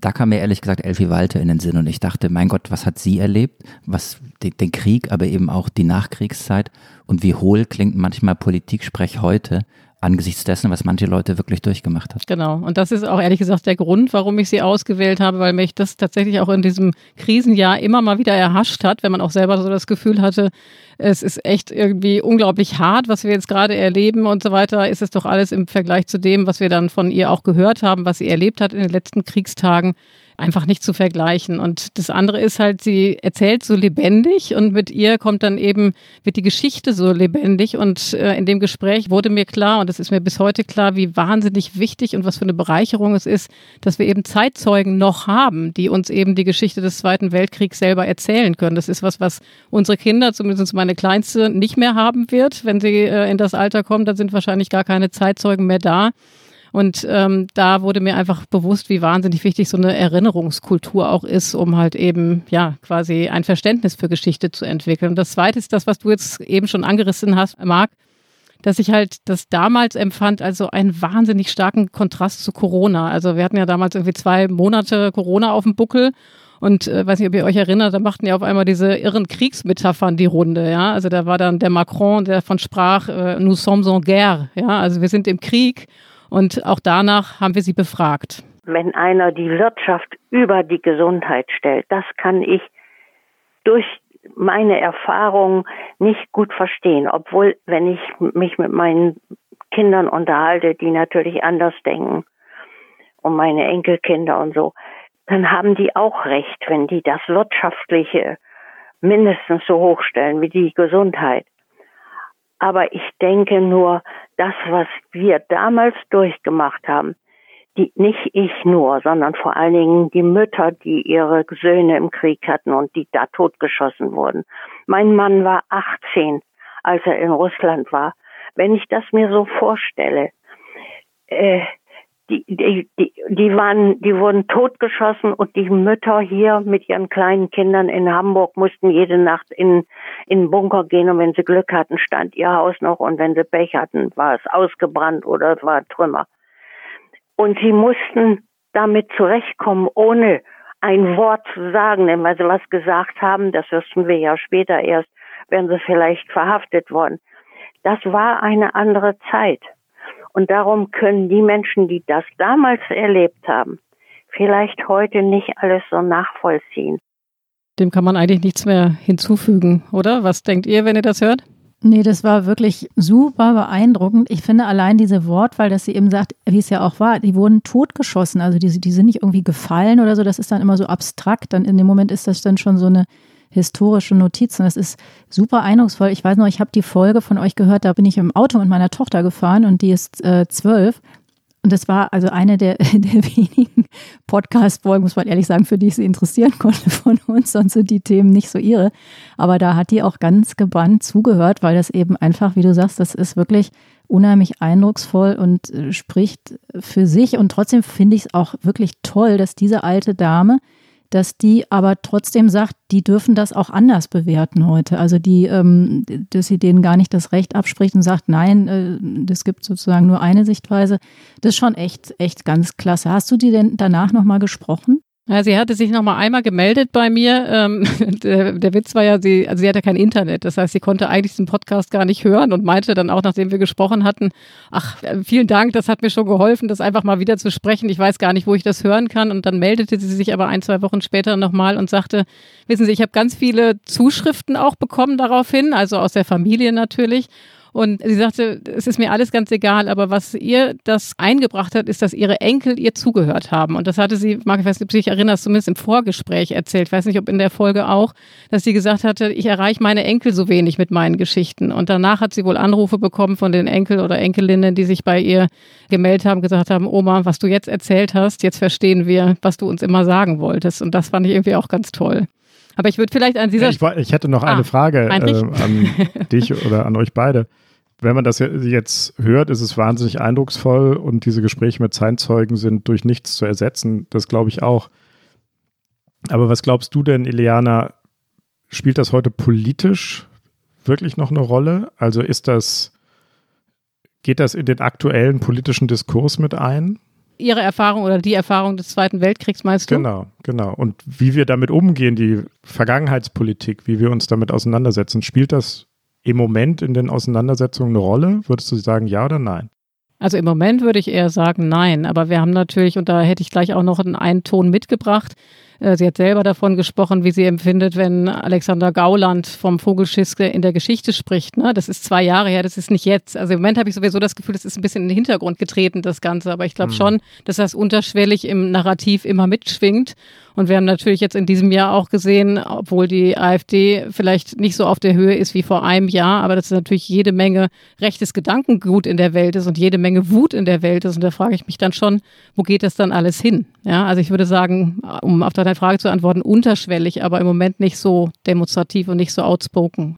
Da kam mir ehrlich gesagt Elfie Walter in den Sinn und ich dachte, mein Gott, was hat sie erlebt? Was, den, Krieg, aber eben auch die Nachkriegszeit und wie hohl klingt manchmal Politiksprech heute angesichts dessen, was manche Leute wirklich durchgemacht hat. Genau. Und das ist auch ehrlich gesagt der Grund, warum ich sie ausgewählt habe, weil mich das tatsächlich auch in diesem Krisenjahr immer mal wieder erhascht hat, wenn man auch selber so das Gefühl hatte, es ist echt irgendwie unglaublich hart, was wir jetzt gerade erleben und so weiter, ist es doch alles im Vergleich zu dem, was wir dann von ihr auch gehört haben, was sie erlebt hat in den letzten Kriegstagen, einfach nicht zu vergleichen. Und das andere ist halt, sie erzählt so lebendig und mit ihr kommt dann eben, wird die Geschichte so lebendig. Und äh, in dem Gespräch wurde mir klar, und das ist mir bis heute klar, wie wahnsinnig wichtig und was für eine Bereicherung es ist, dass wir eben Zeitzeugen noch haben, die uns eben die Geschichte des Zweiten Weltkriegs selber erzählen können. Das ist was, was unsere Kinder, zumindest meine Kleinste, nicht mehr haben wird. Wenn sie äh, in das Alter kommen, dann sind wahrscheinlich gar keine Zeitzeugen mehr da. Und ähm, da wurde mir einfach bewusst, wie wahnsinnig wichtig so eine Erinnerungskultur auch ist, um halt eben ja quasi ein Verständnis für Geschichte zu entwickeln. Und das Zweite ist das, was du jetzt eben schon angerissen hast, Marc, dass ich halt das damals empfand als so einen wahnsinnig starken Kontrast zu Corona. Also wir hatten ja damals irgendwie zwei Monate Corona auf dem Buckel und äh, weiß nicht, ob ihr euch erinnert, da machten ja auf einmal diese irren Kriegsmetaphern die Runde, ja. Also da war dann der Macron, der von sprach, äh, nous sommes en guerre, ja. Also wir sind im Krieg und auch danach haben wir sie befragt. Wenn einer die Wirtschaft über die Gesundheit stellt, das kann ich durch meine Erfahrung nicht gut verstehen. Obwohl, wenn ich mich mit meinen Kindern unterhalte, die natürlich anders denken, und meine Enkelkinder und so, dann haben die auch recht, wenn die das Wirtschaftliche mindestens so hoch stellen wie die Gesundheit. Aber ich denke nur, das, was wir damals durchgemacht haben, die, nicht ich nur, sondern vor allen Dingen die Mütter, die ihre Söhne im Krieg hatten und die da totgeschossen wurden. Mein Mann war 18, als er in Russland war. Wenn ich das mir so vorstelle, äh, die, die, die, die waren, die wurden totgeschossen und die Mütter hier mit ihren kleinen Kindern in Hamburg mussten jede Nacht in, in den Bunker gehen und wenn sie Glück hatten, stand ihr Haus noch und wenn sie Pech hatten, war es ausgebrannt oder es war Trümmer. Und sie mussten damit zurechtkommen, ohne ein Wort zu sagen, denn weil sie was gesagt haben, das wüssten wir ja später erst, wären sie vielleicht verhaftet worden. Das war eine andere Zeit. Und darum können die Menschen, die das damals erlebt haben, vielleicht heute nicht alles so nachvollziehen. Dem kann man eigentlich nichts mehr hinzufügen, oder? Was denkt ihr, wenn ihr das hört? Nee, das war wirklich super beeindruckend. Ich finde allein diese Wortwahl, dass sie eben sagt, wie es ja auch war, die wurden totgeschossen. Also die, die sind nicht irgendwie gefallen oder so. Das ist dann immer so abstrakt. Dann in dem Moment ist das dann schon so eine historische Notizen. Das ist super eindrucksvoll. Ich weiß noch, ich habe die Folge von euch gehört, da bin ich im Auto mit meiner Tochter gefahren und die ist äh, zwölf. Und das war also eine der, der wenigen Podcast-Folgen, muss man ehrlich sagen, für die ich sie interessieren konnte von uns. Sonst sind die Themen nicht so ihre. Aber da hat die auch ganz gebannt zugehört, weil das eben einfach, wie du sagst, das ist wirklich unheimlich eindrucksvoll und äh, spricht für sich. Und trotzdem finde ich es auch wirklich toll, dass diese alte Dame dass die aber trotzdem sagt, die dürfen das auch anders bewerten heute. Also die, ähm, dass sie denen gar nicht das Recht abspricht und sagt, nein, äh, es gibt sozusagen nur eine Sichtweise. Das ist schon echt, echt ganz klasse. Hast du die denn danach nochmal gesprochen? Ja, sie hatte sich noch mal einmal gemeldet bei mir. Ähm, der, der, Witz war ja, sie, also sie hatte kein Internet. Das heißt, sie konnte eigentlich diesen Podcast gar nicht hören und meinte dann auch, nachdem wir gesprochen hatten, ach, äh, vielen Dank, das hat mir schon geholfen, das einfach mal wieder zu sprechen. Ich weiß gar nicht, wo ich das hören kann. Und dann meldete sie sich aber ein, zwei Wochen später nochmal und sagte, wissen Sie, ich habe ganz viele Zuschriften auch bekommen daraufhin, also aus der Familie natürlich. Und sie sagte, es ist mir alles ganz egal, aber was ihr das eingebracht hat, ist, dass ihre Enkel ihr zugehört haben. Und das hatte sie, Marc, ich weiß nicht, ob du dich erinnerst, zumindest im Vorgespräch erzählt, ich weiß nicht, ob in der Folge auch, dass sie gesagt hatte, ich erreiche meine Enkel so wenig mit meinen Geschichten. Und danach hat sie wohl Anrufe bekommen von den Enkel oder Enkelinnen, die sich bei ihr gemeldet haben, gesagt haben, Oma, was du jetzt erzählt hast, jetzt verstehen wir, was du uns immer sagen wolltest. Und das fand ich irgendwie auch ganz toll. Aber ich würde vielleicht an dieser Stelle. Ich, ich, hätte noch ah, eine Frage äh, an dich oder an euch beide. Wenn man das jetzt hört, ist es wahnsinnig eindrucksvoll und diese Gespräche mit Zeitzeugen sind durch nichts zu ersetzen. Das glaube ich auch. Aber was glaubst du denn, Ileana, spielt das heute politisch wirklich noch eine Rolle? Also ist das, geht das in den aktuellen politischen Diskurs mit ein? Ihre Erfahrung oder die Erfahrung des Zweiten Weltkriegs meinst du? Genau, genau. Und wie wir damit umgehen, die Vergangenheitspolitik, wie wir uns damit auseinandersetzen, spielt das im Moment in den Auseinandersetzungen eine Rolle? Würdest du sagen ja oder nein? Also im Moment würde ich eher sagen nein, aber wir haben natürlich, und da hätte ich gleich auch noch einen Ton mitgebracht, Sie hat selber davon gesprochen, wie sie empfindet, wenn Alexander Gauland vom Vogelschiss in der Geschichte spricht. Ne? Das ist zwei Jahre her, das ist nicht jetzt. Also im Moment habe ich sowieso das Gefühl, das ist ein bisschen in den Hintergrund getreten, das Ganze. Aber ich glaube mhm. schon, dass das unterschwellig im Narrativ immer mitschwingt. Und wir haben natürlich jetzt in diesem Jahr auch gesehen, obwohl die AfD vielleicht nicht so auf der Höhe ist wie vor einem Jahr, aber dass natürlich jede Menge rechtes Gedankengut in der Welt ist und jede Menge Wut in der Welt ist. Und da frage ich mich dann schon, wo geht das dann alles hin? Ja, also ich würde sagen, um auf deine Frage zu antworten, unterschwellig, aber im Moment nicht so demonstrativ und nicht so outspoken.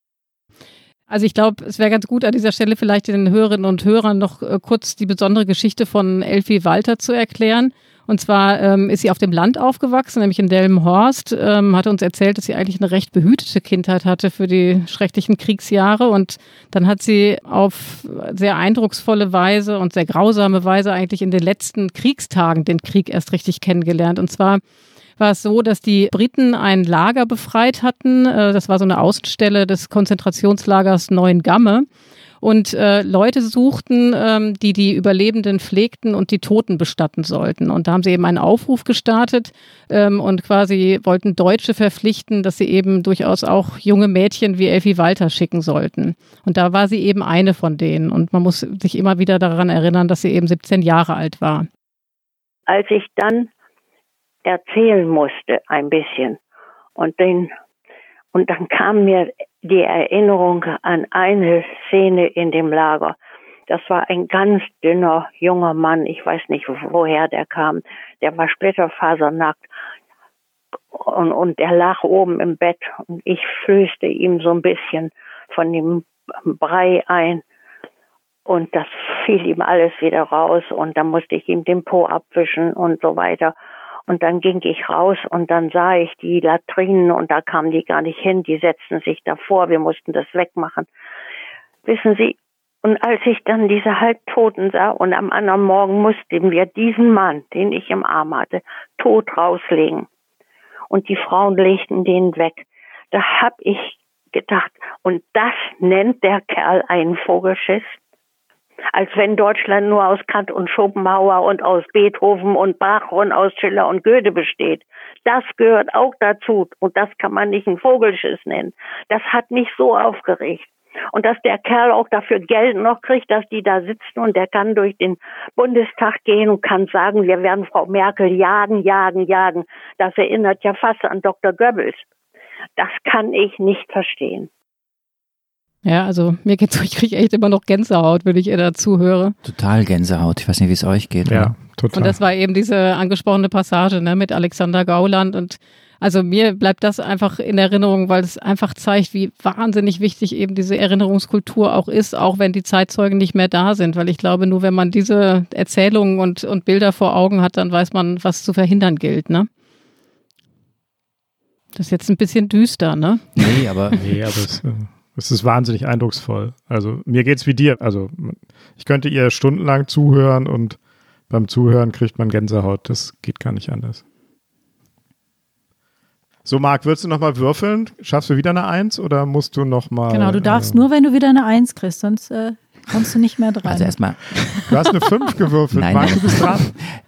Also ich glaube, es wäre ganz gut an dieser Stelle vielleicht den Hörerinnen und Hörern noch äh, kurz die besondere Geschichte von Elfie Walter zu erklären. Und zwar ähm, ist sie auf dem Land aufgewachsen, nämlich in Delmenhorst, ähm, hatte uns erzählt, dass sie eigentlich eine recht behütete Kindheit hatte für die schrecklichen Kriegsjahre. Und dann hat sie auf sehr eindrucksvolle Weise und sehr grausame Weise eigentlich in den letzten Kriegstagen den Krieg erst richtig kennengelernt. Und zwar war es so, dass die Briten ein Lager befreit hatten. Äh, das war so eine Außenstelle des Konzentrationslagers Neuengamme und äh, Leute suchten, ähm, die die Überlebenden pflegten und die Toten bestatten sollten. Und da haben sie eben einen Aufruf gestartet ähm, und quasi wollten Deutsche verpflichten, dass sie eben durchaus auch junge Mädchen wie Elfie Walter schicken sollten. Und da war sie eben eine von denen. Und man muss sich immer wieder daran erinnern, dass sie eben 17 Jahre alt war. Als ich dann erzählen musste ein bisschen und den und dann kam mir die Erinnerung an eine Szene in dem Lager. Das war ein ganz dünner junger Mann. Ich weiß nicht, woher der kam. Der war splitterfasernackt. Und, und er lag oben im Bett und ich flößte ihm so ein bisschen von dem Brei ein. Und das fiel ihm alles wieder raus und dann musste ich ihm den Po abwischen und so weiter. Und dann ging ich raus und dann sah ich die Latrinen und da kamen die gar nicht hin, die setzten sich davor, wir mussten das wegmachen. Wissen Sie, und als ich dann diese Halbtoten sah und am anderen Morgen mussten wir diesen Mann, den ich im Arm hatte, tot rauslegen. Und die Frauen legten den weg. Da hab ich gedacht, und das nennt der Kerl einen Vogelschiss? Als wenn Deutschland nur aus Kant und Schopenhauer und aus Beethoven und Bach und aus Schiller und Goethe besteht. Das gehört auch dazu und das kann man nicht ein Vogelschiss nennen. Das hat mich so aufgeregt. Und dass der Kerl auch dafür Geld noch kriegt, dass die da sitzen und der kann durch den Bundestag gehen und kann sagen, wir werden Frau Merkel jagen, jagen, jagen. Das erinnert ja fast an Dr. Goebbels. Das kann ich nicht verstehen. Ja, also mir geht's so, ich kriege echt immer noch Gänsehaut, wenn ich ihr dazu höre. Total Gänsehaut. Ich weiß nicht, wie es euch geht. Ja, oder? total. Und das war eben diese angesprochene Passage ne, mit Alexander Gauland und also mir bleibt das einfach in Erinnerung, weil es einfach zeigt, wie wahnsinnig wichtig eben diese Erinnerungskultur auch ist, auch wenn die Zeitzeugen nicht mehr da sind. Weil ich glaube, nur wenn man diese Erzählungen und, und Bilder vor Augen hat, dann weiß man, was zu verhindern gilt. Ne? Das ist jetzt ein bisschen düster, ne? Nee, aber. nee, aber es, äh, es ist wahnsinnig eindrucksvoll. Also mir geht's wie dir. Also ich könnte ihr stundenlang zuhören und beim Zuhören kriegt man Gänsehaut. Das geht gar nicht anders. So, Marc, würdest du nochmal würfeln? Schaffst du wieder eine Eins oder musst du nochmal. Genau, du darfst äh, nur, wenn du wieder eine Eins kriegst, sonst äh, kommst du nicht mehr dran. Also erstmal. Du hast eine Fünf gewürfelt. Nein, Marc, nein. du bist dran.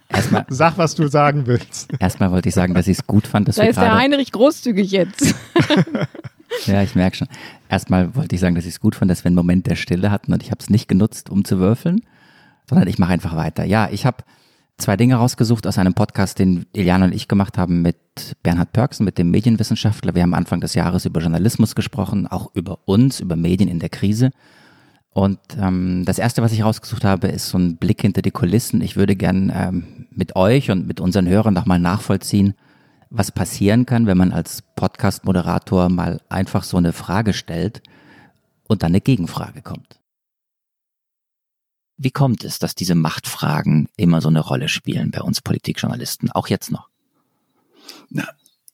Erstmal, Sag, was du sagen willst. erstmal wollte ich sagen, dass ich es gut fand, dass Da wir ist der gerade. Heinrich großzügig jetzt. Ja, ich merke schon. Erstmal wollte ich sagen, dass ich es gut fand, dass wir einen Moment der Stille hatten und ich habe es nicht genutzt, um zu würfeln, sondern ich mache einfach weiter. Ja, ich habe zwei Dinge rausgesucht aus einem Podcast, den Iliana und ich gemacht haben mit Bernhard Pörksen, mit dem Medienwissenschaftler. Wir haben Anfang des Jahres über Journalismus gesprochen, auch über uns, über Medien in der Krise. Und ähm, das Erste, was ich rausgesucht habe, ist so ein Blick hinter die Kulissen. Ich würde gern ähm, mit euch und mit unseren Hörern nochmal nachvollziehen, was passieren kann, wenn man als Podcast-Moderator mal einfach so eine Frage stellt und dann eine Gegenfrage kommt. Wie kommt es, dass diese Machtfragen immer so eine Rolle spielen bei uns Politikjournalisten, auch jetzt noch? Na,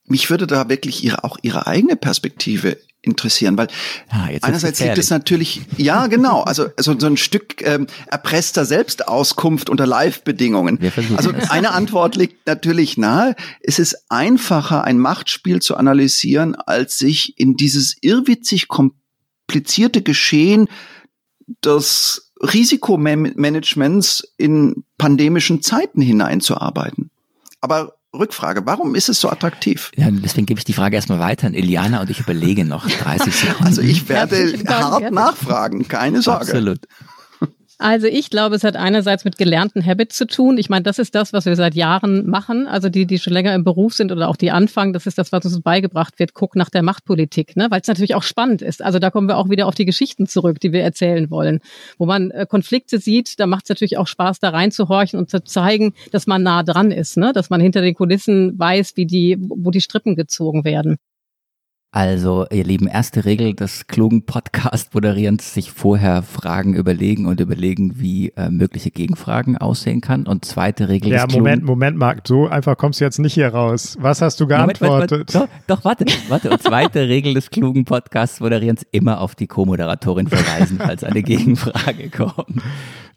mich würde da wirklich ihre, auch ihre eigene Perspektive interessieren, weil Ah, einerseits liegt es natürlich, ja genau, also so, so ein Stück ähm, erpresster Selbstauskunft unter Live-Bedingungen. Also eine Antwort liegt natürlich nahe. Es ist einfacher, ein Machtspiel zu analysieren, als sich in dieses irrwitzig komplizierte Geschehen des Risikomanagements in pandemischen Zeiten hineinzuarbeiten. Aber Rückfrage, warum ist es so attraktiv? Ja, deswegen gebe ich die Frage erstmal weiter an Eliana und ich überlege noch 30 Sekunden. Also ich werde hart nachfragen, keine Sorge. Absolut. Also ich glaube, es hat einerseits mit gelernten Habits zu tun. Ich meine, das ist das, was wir seit Jahren machen. Also die, die schon länger im Beruf sind oder auch die anfangen, das ist das, was uns beigebracht wird. Guck nach der Machtpolitik, ne? weil es natürlich auch spannend ist. Also da kommen wir auch wieder auf die Geschichten zurück, die wir erzählen wollen. Wo man äh, Konflikte sieht, da macht es natürlich auch Spaß, da reinzuhorchen und zu zeigen, dass man nah dran ist, ne? dass man hinter den Kulissen weiß, wie die, wo die Strippen gezogen werden. Also, ihr Lieben, erste Regel des klugen Podcast-Moderierens, sich vorher Fragen überlegen und überlegen, wie äh, mögliche Gegenfragen aussehen kann. Und zweite Regel Ja, des klugen Moment, Moment, Marc, so einfach kommst du jetzt nicht hier raus. Was hast du Moment, Moment, geantwortet? Moment. Doch, doch, warte, warte. Und zweite Regel des klugen Podcast-Moderierens, immer auf die Co-Moderatorin verweisen, falls eine Gegenfrage kommt.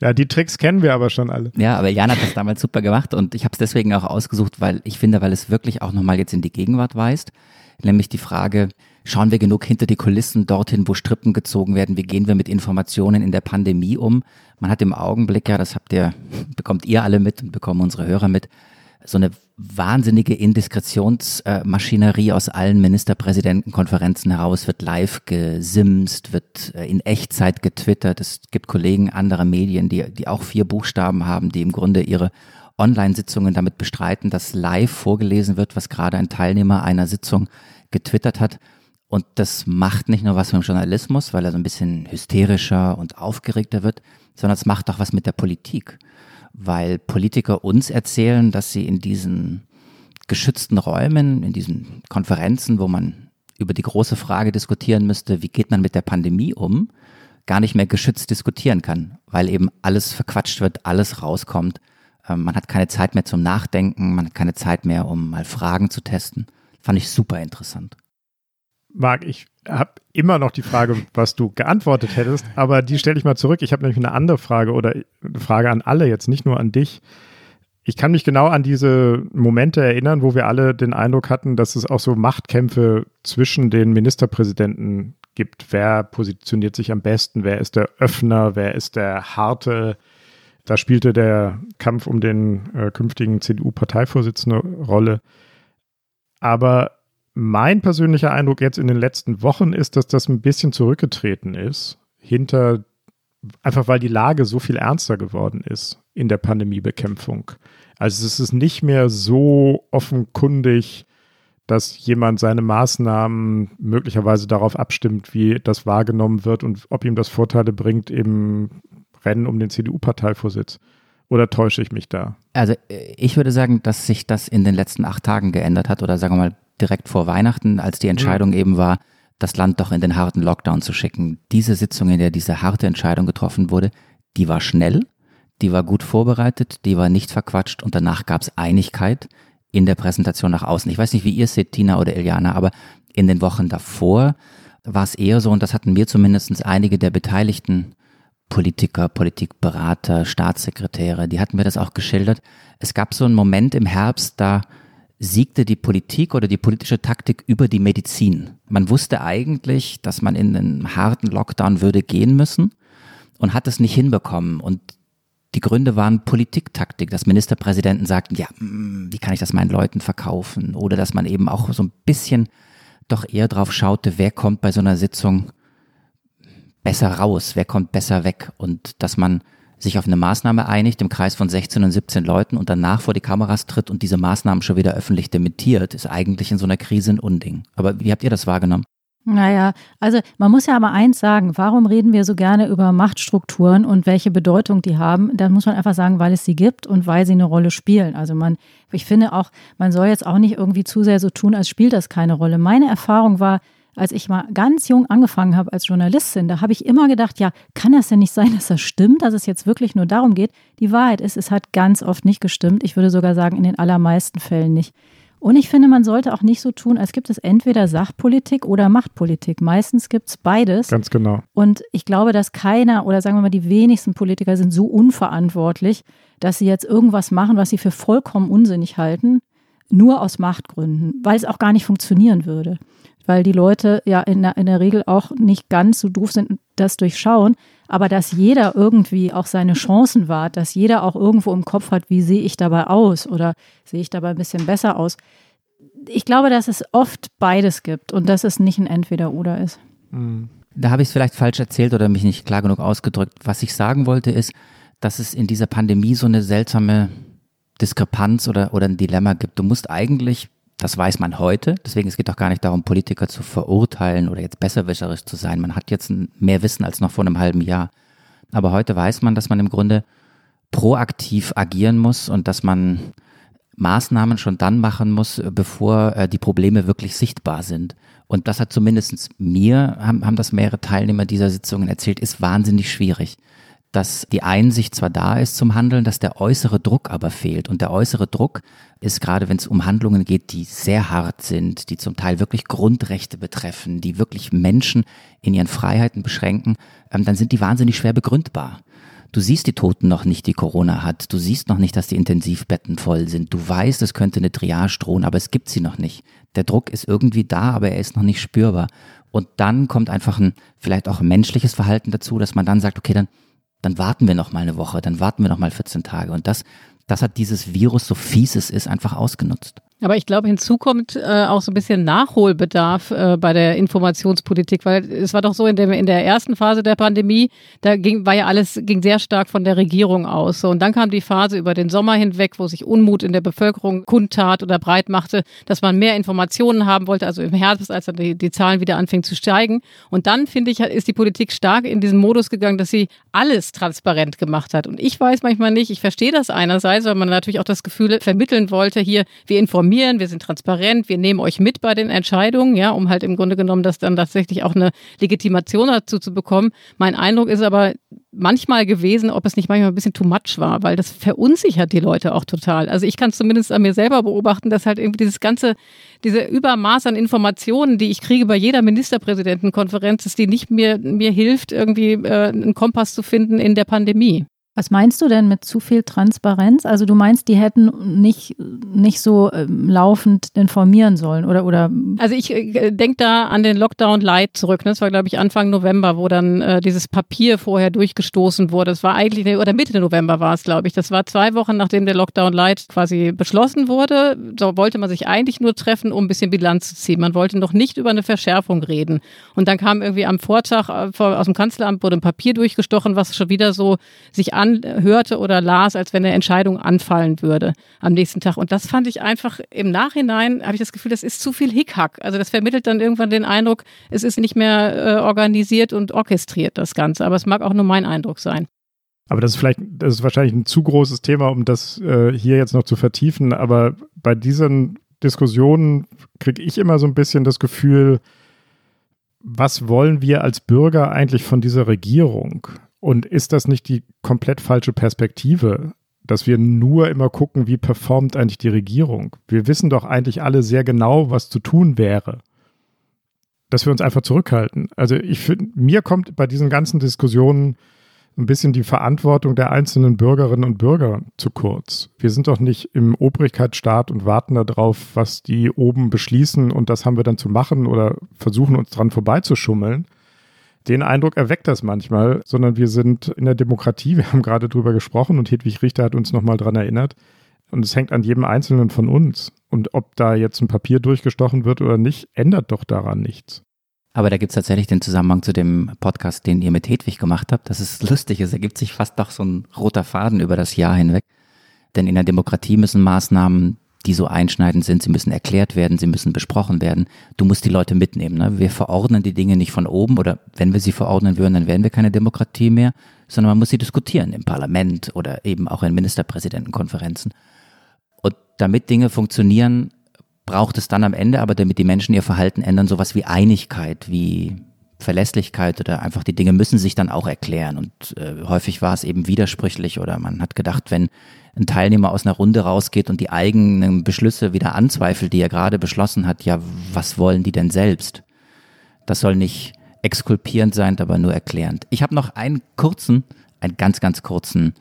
Ja, die Tricks kennen wir aber schon alle. Ja, aber Jan hat das damals super gemacht und ich habe es deswegen auch ausgesucht, weil ich finde, weil es wirklich auch nochmal jetzt in die Gegenwart weist. Nämlich die Frage, schauen wir genug hinter die Kulissen dorthin, wo Strippen gezogen werden? Wie gehen wir mit Informationen in der Pandemie um? Man hat im Augenblick ja, das habt ihr, bekommt ihr alle mit und bekommen unsere Hörer mit, so eine wahnsinnige Indiskretionsmaschinerie aus allen Ministerpräsidentenkonferenzen heraus, wird live gesimst, wird äh, in Echtzeit getwittert. Es gibt Kollegen anderer Medien, die, die auch vier Buchstaben haben, die im Grunde ihre Online-Sitzungen damit bestreiten, dass live vorgelesen wird, was gerade ein Teilnehmer einer Sitzung getwittert hat. Und das macht nicht nur was mit dem Journalismus, weil er so ein bisschen hysterischer und aufgeregter wird, sondern es macht auch was mit der Politik. Weil Politiker uns erzählen, dass sie in diesen geschützten Räumen, in diesen Konferenzen, wo man über die große Frage diskutieren müsste, wie geht man mit der Pandemie um, gar nicht mehr geschützt diskutieren kann, weil eben alles verquatscht wird, alles rauskommt. Ähm, man hat keine Zeit mehr zum Nachdenken, man hat keine Zeit mehr, um mal Fragen zu testen. Fand ich super interessant. Marc, ich habe immer noch die Frage, was du geantwortet hättest, aber die stelle ich mal zurück. Ich habe nämlich eine andere Frage oder eine Frage an alle jetzt, nicht nur an dich. Ich kann mich genau an diese Momente erinnern, wo wir alle den Eindruck hatten, dass es auch so Machtkämpfe zwischen den Ministerpräsidenten gibt. Wer positioniert sich am besten? Wer ist der Öffner? Wer ist der Harte? Da spielte der Kampf um den äh, künftigen CDU-Parteivorsitzenden Rolle. Aber mein persönlicher Eindruck jetzt in den letzten Wochen ist, dass das ein bisschen zurückgetreten ist, hinter, einfach weil die Lage so viel ernster geworden ist in der Pandemiebekämpfung. Also es ist nicht mehr so offenkundig, dass jemand seine Maßnahmen möglicherweise darauf abstimmt, wie das wahrgenommen wird und ob ihm das Vorteile bringt im Rennen um den CDU-Parteivorsitz. Oder täusche ich mich da? Also ich würde sagen, dass sich das in den letzten acht Tagen geändert hat oder sagen wir mal direkt vor Weihnachten, als die Entscheidung mhm. eben war, das Land doch in den harten Lockdown zu schicken. Diese Sitzung, in der diese harte Entscheidung getroffen wurde, die war schnell, die war gut vorbereitet, die war nicht verquatscht und danach gab es Einigkeit in der Präsentation nach außen. Ich weiß nicht, wie ihr es seht, Tina oder Iliana, aber in den Wochen davor war es eher so, und das hatten mir zumindest einige der Beteiligten, Politiker, Politikberater, Staatssekretäre, die hatten mir das auch geschildert. Es gab so einen Moment im Herbst, da siegte die Politik oder die politische Taktik über die Medizin. Man wusste eigentlich, dass man in einen harten Lockdown würde gehen müssen und hat es nicht hinbekommen. Und die Gründe waren Politiktaktik, dass Ministerpräsidenten sagten, ja, mm, wie kann ich das meinen Leuten verkaufen? Oder dass man eben auch so ein bisschen doch eher drauf schaute, wer kommt bei so einer Sitzung besser raus, wer kommt besser weg und dass man sich auf eine Maßnahme einigt im Kreis von 16 und 17 Leuten und danach vor die Kameras tritt und diese Maßnahmen schon wieder öffentlich dementiert, ist eigentlich in so einer Krise ein Unding. Aber wie habt ihr das wahrgenommen? Naja, also man muss ja aber eins sagen, warum reden wir so gerne über Machtstrukturen und welche Bedeutung die haben? Da muss man einfach sagen, weil es sie gibt und weil sie eine Rolle spielen. Also man, ich finde auch, man soll jetzt auch nicht irgendwie zu sehr so tun, als spielt das keine Rolle. Meine Erfahrung war, als ich mal ganz jung angefangen habe als Journalistin, da habe ich immer gedacht, ja, kann das denn nicht sein, dass das stimmt, dass es jetzt wirklich nur darum geht? Die Wahrheit ist, es hat ganz oft nicht gestimmt. Ich würde sogar sagen, in den allermeisten Fällen nicht. Und ich finde, man sollte auch nicht so tun, als gibt es entweder Sachpolitik oder Machtpolitik. Meistens gibt es beides. Ganz genau. Und ich glaube, dass keiner oder sagen wir mal die wenigsten Politiker sind so unverantwortlich, dass sie jetzt irgendwas machen, was sie für vollkommen unsinnig halten, nur aus Machtgründen, weil es auch gar nicht funktionieren würde weil die Leute ja in der, in der Regel auch nicht ganz so doof sind, das durchschauen, aber dass jeder irgendwie auch seine Chancen wahrt, dass jeder auch irgendwo im Kopf hat, wie sehe ich dabei aus oder sehe ich dabei ein bisschen besser aus. Ich glaube, dass es oft beides gibt und dass es nicht ein Entweder-Oder ist. Mhm. Da habe ich es vielleicht falsch erzählt oder mich nicht klar genug ausgedrückt. Was ich sagen wollte ist, dass es in dieser Pandemie so eine seltsame Diskrepanz oder, oder ein Dilemma gibt. Du musst eigentlich das weiß man heute. Deswegen es geht auch gar nicht darum, Politiker zu verurteilen oder jetzt besserwisserisch zu sein. Man hat jetzt mehr Wissen als noch vor einem halben Jahr. Aber heute weiß man, dass man im Grunde proaktiv agieren muss und dass man Maßnahmen schon dann machen muss, bevor äh, die Probleme wirklich sichtbar sind. Und das hat zumindest mir, haben, haben das mehrere Teilnehmer dieser Sitzungen erzählt, ist wahnsinnig schwierig dass die Einsicht zwar da ist zum Handeln, dass der äußere Druck aber fehlt. Und der äußere Druck ist gerade, wenn es um Handlungen geht, die sehr hart sind, die zum Teil wirklich Grundrechte betreffen, die wirklich Menschen in ihren Freiheiten beschränken, ähm, dann sind die wahnsinnig schwer begründbar. Du siehst die Toten noch nicht, die Corona hat. Du siehst noch nicht, dass die Intensivbetten voll sind. Du weißt, es könnte eine Triage drohen, aber es gibt sie noch nicht. Der Druck ist irgendwie da, aber er ist noch nicht spürbar. Und dann kommt einfach ein, vielleicht auch ein menschliches Verhalten dazu, dass man dann sagt, okay, dann dann warten wir noch mal eine Woche, dann warten wir noch mal 14 Tage. Und das, das hat dieses Virus, so fies es ist, einfach ausgenutzt. Aber ich glaube, hinzu kommt äh, auch so ein bisschen Nachholbedarf äh, bei der Informationspolitik, weil es war doch so in der, in der ersten Phase der Pandemie, da ging, war ja alles, ging sehr stark von der Regierung aus. So. Und dann kam die Phase über den Sommer hinweg, wo sich Unmut in der Bevölkerung kundtat oder breit machte, dass man mehr Informationen haben wollte, also im Herbst, als dann die, die Zahlen wieder anfingen zu steigen. Und dann, finde ich, ist die Politik stark in diesen Modus gegangen, dass sie alles transparent gemacht hat. Und ich weiß manchmal nicht, ich verstehe das einerseits, weil man natürlich auch das Gefühl vermitteln wollte, hier, wir informieren informieren, wir sind transparent, wir nehmen euch mit bei den Entscheidungen, ja, um halt im Grunde genommen das dann tatsächlich auch eine Legitimation dazu zu bekommen. Mein Eindruck ist aber manchmal gewesen, ob es nicht manchmal ein bisschen too much war, weil das verunsichert die Leute auch total. Also ich kann es zumindest an mir selber beobachten, dass halt irgendwie dieses ganze, diese Übermaß an Informationen, die ich kriege bei jeder Ministerpräsidentenkonferenz, dass die nicht mir, mir hilft, irgendwie äh, einen Kompass zu finden in der Pandemie. Was meinst du denn mit zu viel Transparenz? Also du meinst, die hätten nicht, nicht so ähm, laufend informieren sollen oder oder? Also ich äh, denke da an den Lockdown Light zurück. Ne? Das war glaube ich Anfang November, wo dann äh, dieses Papier vorher durchgestoßen wurde. Das war eigentlich oder Mitte November war es glaube ich. Das war zwei Wochen nachdem der Lockdown Light quasi beschlossen wurde. So wollte man sich eigentlich nur treffen, um ein bisschen Bilanz zu ziehen. Man wollte noch nicht über eine Verschärfung reden. Und dann kam irgendwie am Vortag äh, aus dem Kanzleramt wurde ein Papier durchgestochen, was schon wieder so sich anhörte oder las, als wenn eine Entscheidung anfallen würde am nächsten Tag. Und das fand ich einfach im Nachhinein, habe ich das Gefühl, das ist zu viel Hickhack. Also das vermittelt dann irgendwann den Eindruck, es ist nicht mehr äh, organisiert und orchestriert, das Ganze. Aber es mag auch nur mein Eindruck sein. Aber das ist vielleicht, das ist wahrscheinlich ein zu großes Thema, um das äh, hier jetzt noch zu vertiefen. Aber bei diesen Diskussionen kriege ich immer so ein bisschen das Gefühl, was wollen wir als Bürger eigentlich von dieser Regierung? Und ist das nicht die komplett falsche Perspektive, dass wir nur immer gucken, wie performt eigentlich die Regierung? Wir wissen doch eigentlich alle sehr genau, was zu tun wäre. Dass wir uns einfach zurückhalten. Also ich finde, mir kommt bei diesen ganzen Diskussionen ein bisschen die Verantwortung der einzelnen Bürgerinnen und Bürger zu kurz. Wir sind doch nicht im Obrigkeitsstaat und warten darauf, was die oben beschließen und das haben wir dann zu machen oder versuchen uns dran vorbeizuschummeln, den Eindruck erweckt das manchmal, sondern wir sind in der Demokratie, wir haben gerade drüber gesprochen und Hedwig Richter hat uns nochmal dran erinnert. Und es hängt an jedem Einzelnen von uns. Und ob da jetzt ein Papier durchgestochen wird oder nicht, ändert doch daran nichts. Aber da gibt es tatsächlich den Zusammenhang zu dem Podcast, den ihr mit Hedwig gemacht habt. Das ist lustig, es ergibt sich fast doch so ein roter Faden über das Jahr hinweg. Denn in der Demokratie müssen Maßnahmen die so einschneidend sind. Sie müssen erklärt werden, sie müssen besprochen werden. Du musst die Leute mitnehmen. Ne? Wir verordnen die Dinge nicht von oben oder wenn wir sie verordnen würden, dann wären wir keine Demokratie mehr, sondern man muss sie diskutieren im Parlament oder eben auch in Ministerpräsidentenkonferenzen. Und damit Dinge funktionieren, braucht es dann am Ende, aber damit die Menschen ihr Verhalten ändern, sowas wie Einigkeit, wie Verlässlichkeit oder einfach die Dinge müssen sich dann auch erklären. Und äh, häufig war es eben widersprüchlich oder man hat gedacht, wenn ein Teilnehmer aus einer Runde rausgeht und die eigenen Beschlüsse wieder anzweifelt, die er gerade beschlossen hat, ja, was wollen die denn selbst? Das soll nicht exkulpierend sein, aber nur erklärend. Ich habe noch einen kurzen, einen ganz, ganz kurzen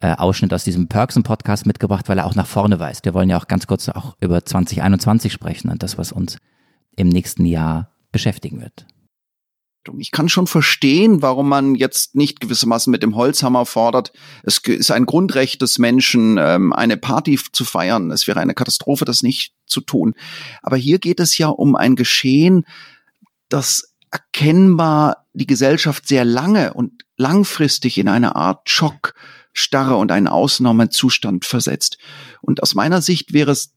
äh, Ausschnitt aus diesem Perksen-Podcast mitgebracht, weil er auch nach vorne weist. Wir wollen ja auch ganz kurz auch über 2021 sprechen und das, was uns im nächsten Jahr beschäftigen wird. Ich kann schon verstehen, warum man jetzt nicht gewissermaßen mit dem Holzhammer fordert. Es ist ein Grundrecht des Menschen, ähm, eine Party zu feiern. Es wäre eine Katastrophe, das nicht zu tun. Aber hier geht es ja um ein Geschehen, das erkennbar die Gesellschaft sehr lange und langfristig in eine Art Schock, Starre und einen Ausnahmezustand versetzt. Und aus meiner Sicht wäre es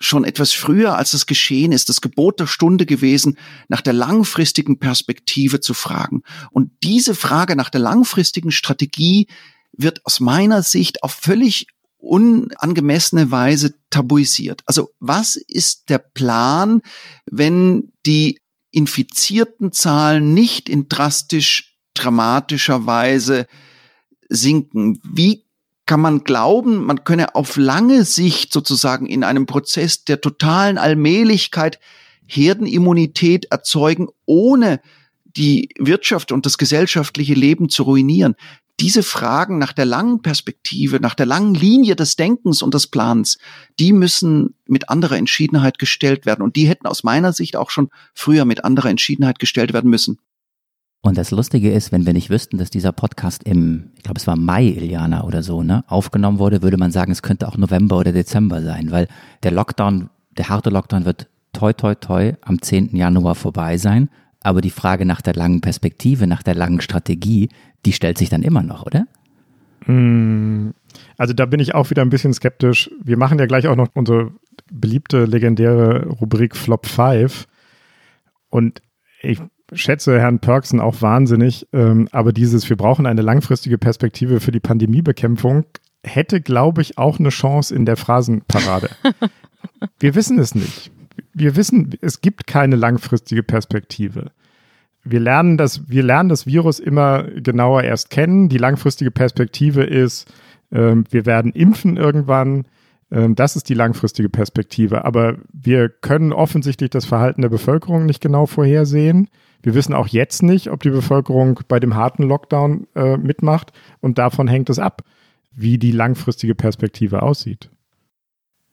schon etwas früher, als es geschehen ist, das Gebot der Stunde gewesen, nach der langfristigen Perspektive zu fragen. Und diese Frage nach der langfristigen Strategie wird aus meiner Sicht auf völlig unangemessene Weise tabuisiert. Also was ist der Plan, wenn die infizierten Zahlen nicht in drastisch dramatischer Weise sinken? Wie kann man glauben, man könne auf lange Sicht sozusagen in einem Prozess der totalen Allmählichkeit Herdenimmunität erzeugen, ohne die Wirtschaft und das gesellschaftliche Leben zu ruinieren. Diese Fragen nach der langen Perspektive, nach der langen Linie des Denkens und des Plans, die müssen mit anderer Entschiedenheit gestellt werden. Und die hätten aus meiner Sicht auch schon früher mit anderer Entschiedenheit gestellt werden müssen. Und das Lustige ist, wenn wir nicht wüssten, dass dieser Podcast im, ich glaube, es war Mai, Iliana oder so, ne, aufgenommen wurde, würde man sagen, es könnte auch November oder Dezember sein, weil der Lockdown der harte Lockdown wird toi toi toi am 10. Januar vorbei sein. Aber die Frage nach der langen Perspektive, nach der langen Strategie, die stellt sich dann immer noch, oder? Mm, also da bin ich auch wieder ein bisschen skeptisch. Wir machen ja gleich auch noch unsere beliebte, legendäre Rubrik Flop 5. Und ich schätze Herrn Perksen auch wahnsinnig, ähm, aber dieses, wir brauchen eine langfristige Perspektive für die Pandemiebekämpfung, hätte, glaube ich, auch eine Chance in der Phrasenparade. wir wissen es nicht. Wir wissen, es gibt keine langfristige Perspektive. Wir lernen das, wir lernen das Virus immer genauer erst kennen. Die langfristige Perspektive ist, ähm, wir werden impfen irgendwann. Ähm, das ist die langfristige Perspektive. Aber wir können offensichtlich das Verhalten der Bevölkerung nicht genau vorhersehen. Wir wissen auch jetzt nicht, ob die Bevölkerung bei dem harten Lockdown äh, mitmacht. Und davon hängt es ab, wie die langfristige Perspektive aussieht.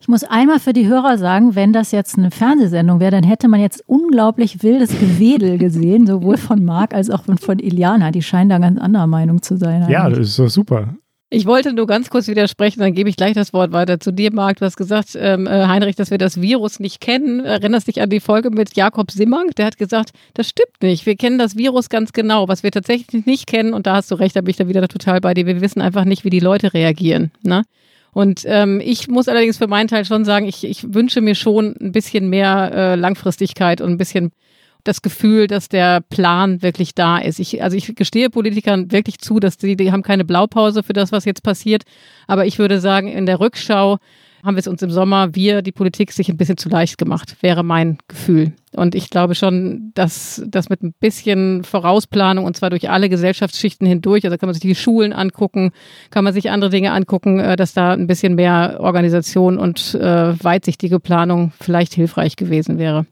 Ich muss einmal für die Hörer sagen, wenn das jetzt eine Fernsehsendung wäre, dann hätte man jetzt unglaublich wildes Gewedel gesehen, sowohl von Marc als auch von Iliana. Die scheinen da ganz anderer Meinung zu sein. Eigentlich. Ja, das ist doch super. Ich wollte nur ganz kurz widersprechen, dann gebe ich gleich das Wort weiter zu dir, Marc. Du hast gesagt, ähm, äh, Heinrich, dass wir das Virus nicht kennen. Erinnerst dich an die Folge mit Jakob Simmank? Der hat gesagt, das stimmt nicht. Wir kennen das Virus ganz genau. Was wir tatsächlich nicht kennen, und da hast du recht, da bin ich da wieder total bei dir, wir wissen einfach nicht, wie die Leute reagieren. Ne? Und ähm, ich muss allerdings für meinen Teil schon sagen, ich, ich wünsche mir schon ein bisschen mehr äh, Langfristigkeit und ein bisschen das Gefühl, dass der Plan wirklich da ist. Ich, also ich gestehe Politikern wirklich zu, dass die, die haben keine Blaupause für das, was jetzt passiert. Aber ich würde sagen, in der Rückschau haben wir es uns im Sommer, wir, die Politik, sich ein bisschen zu leicht gemacht, wäre mein Gefühl. Und ich glaube schon, dass das mit ein bisschen Vorausplanung und zwar durch alle Gesellschaftsschichten hindurch, also kann man sich die Schulen angucken, kann man sich andere Dinge angucken, äh, dass da ein bisschen mehr Organisation und äh, weitsichtige Planung vielleicht hilfreich gewesen wäre.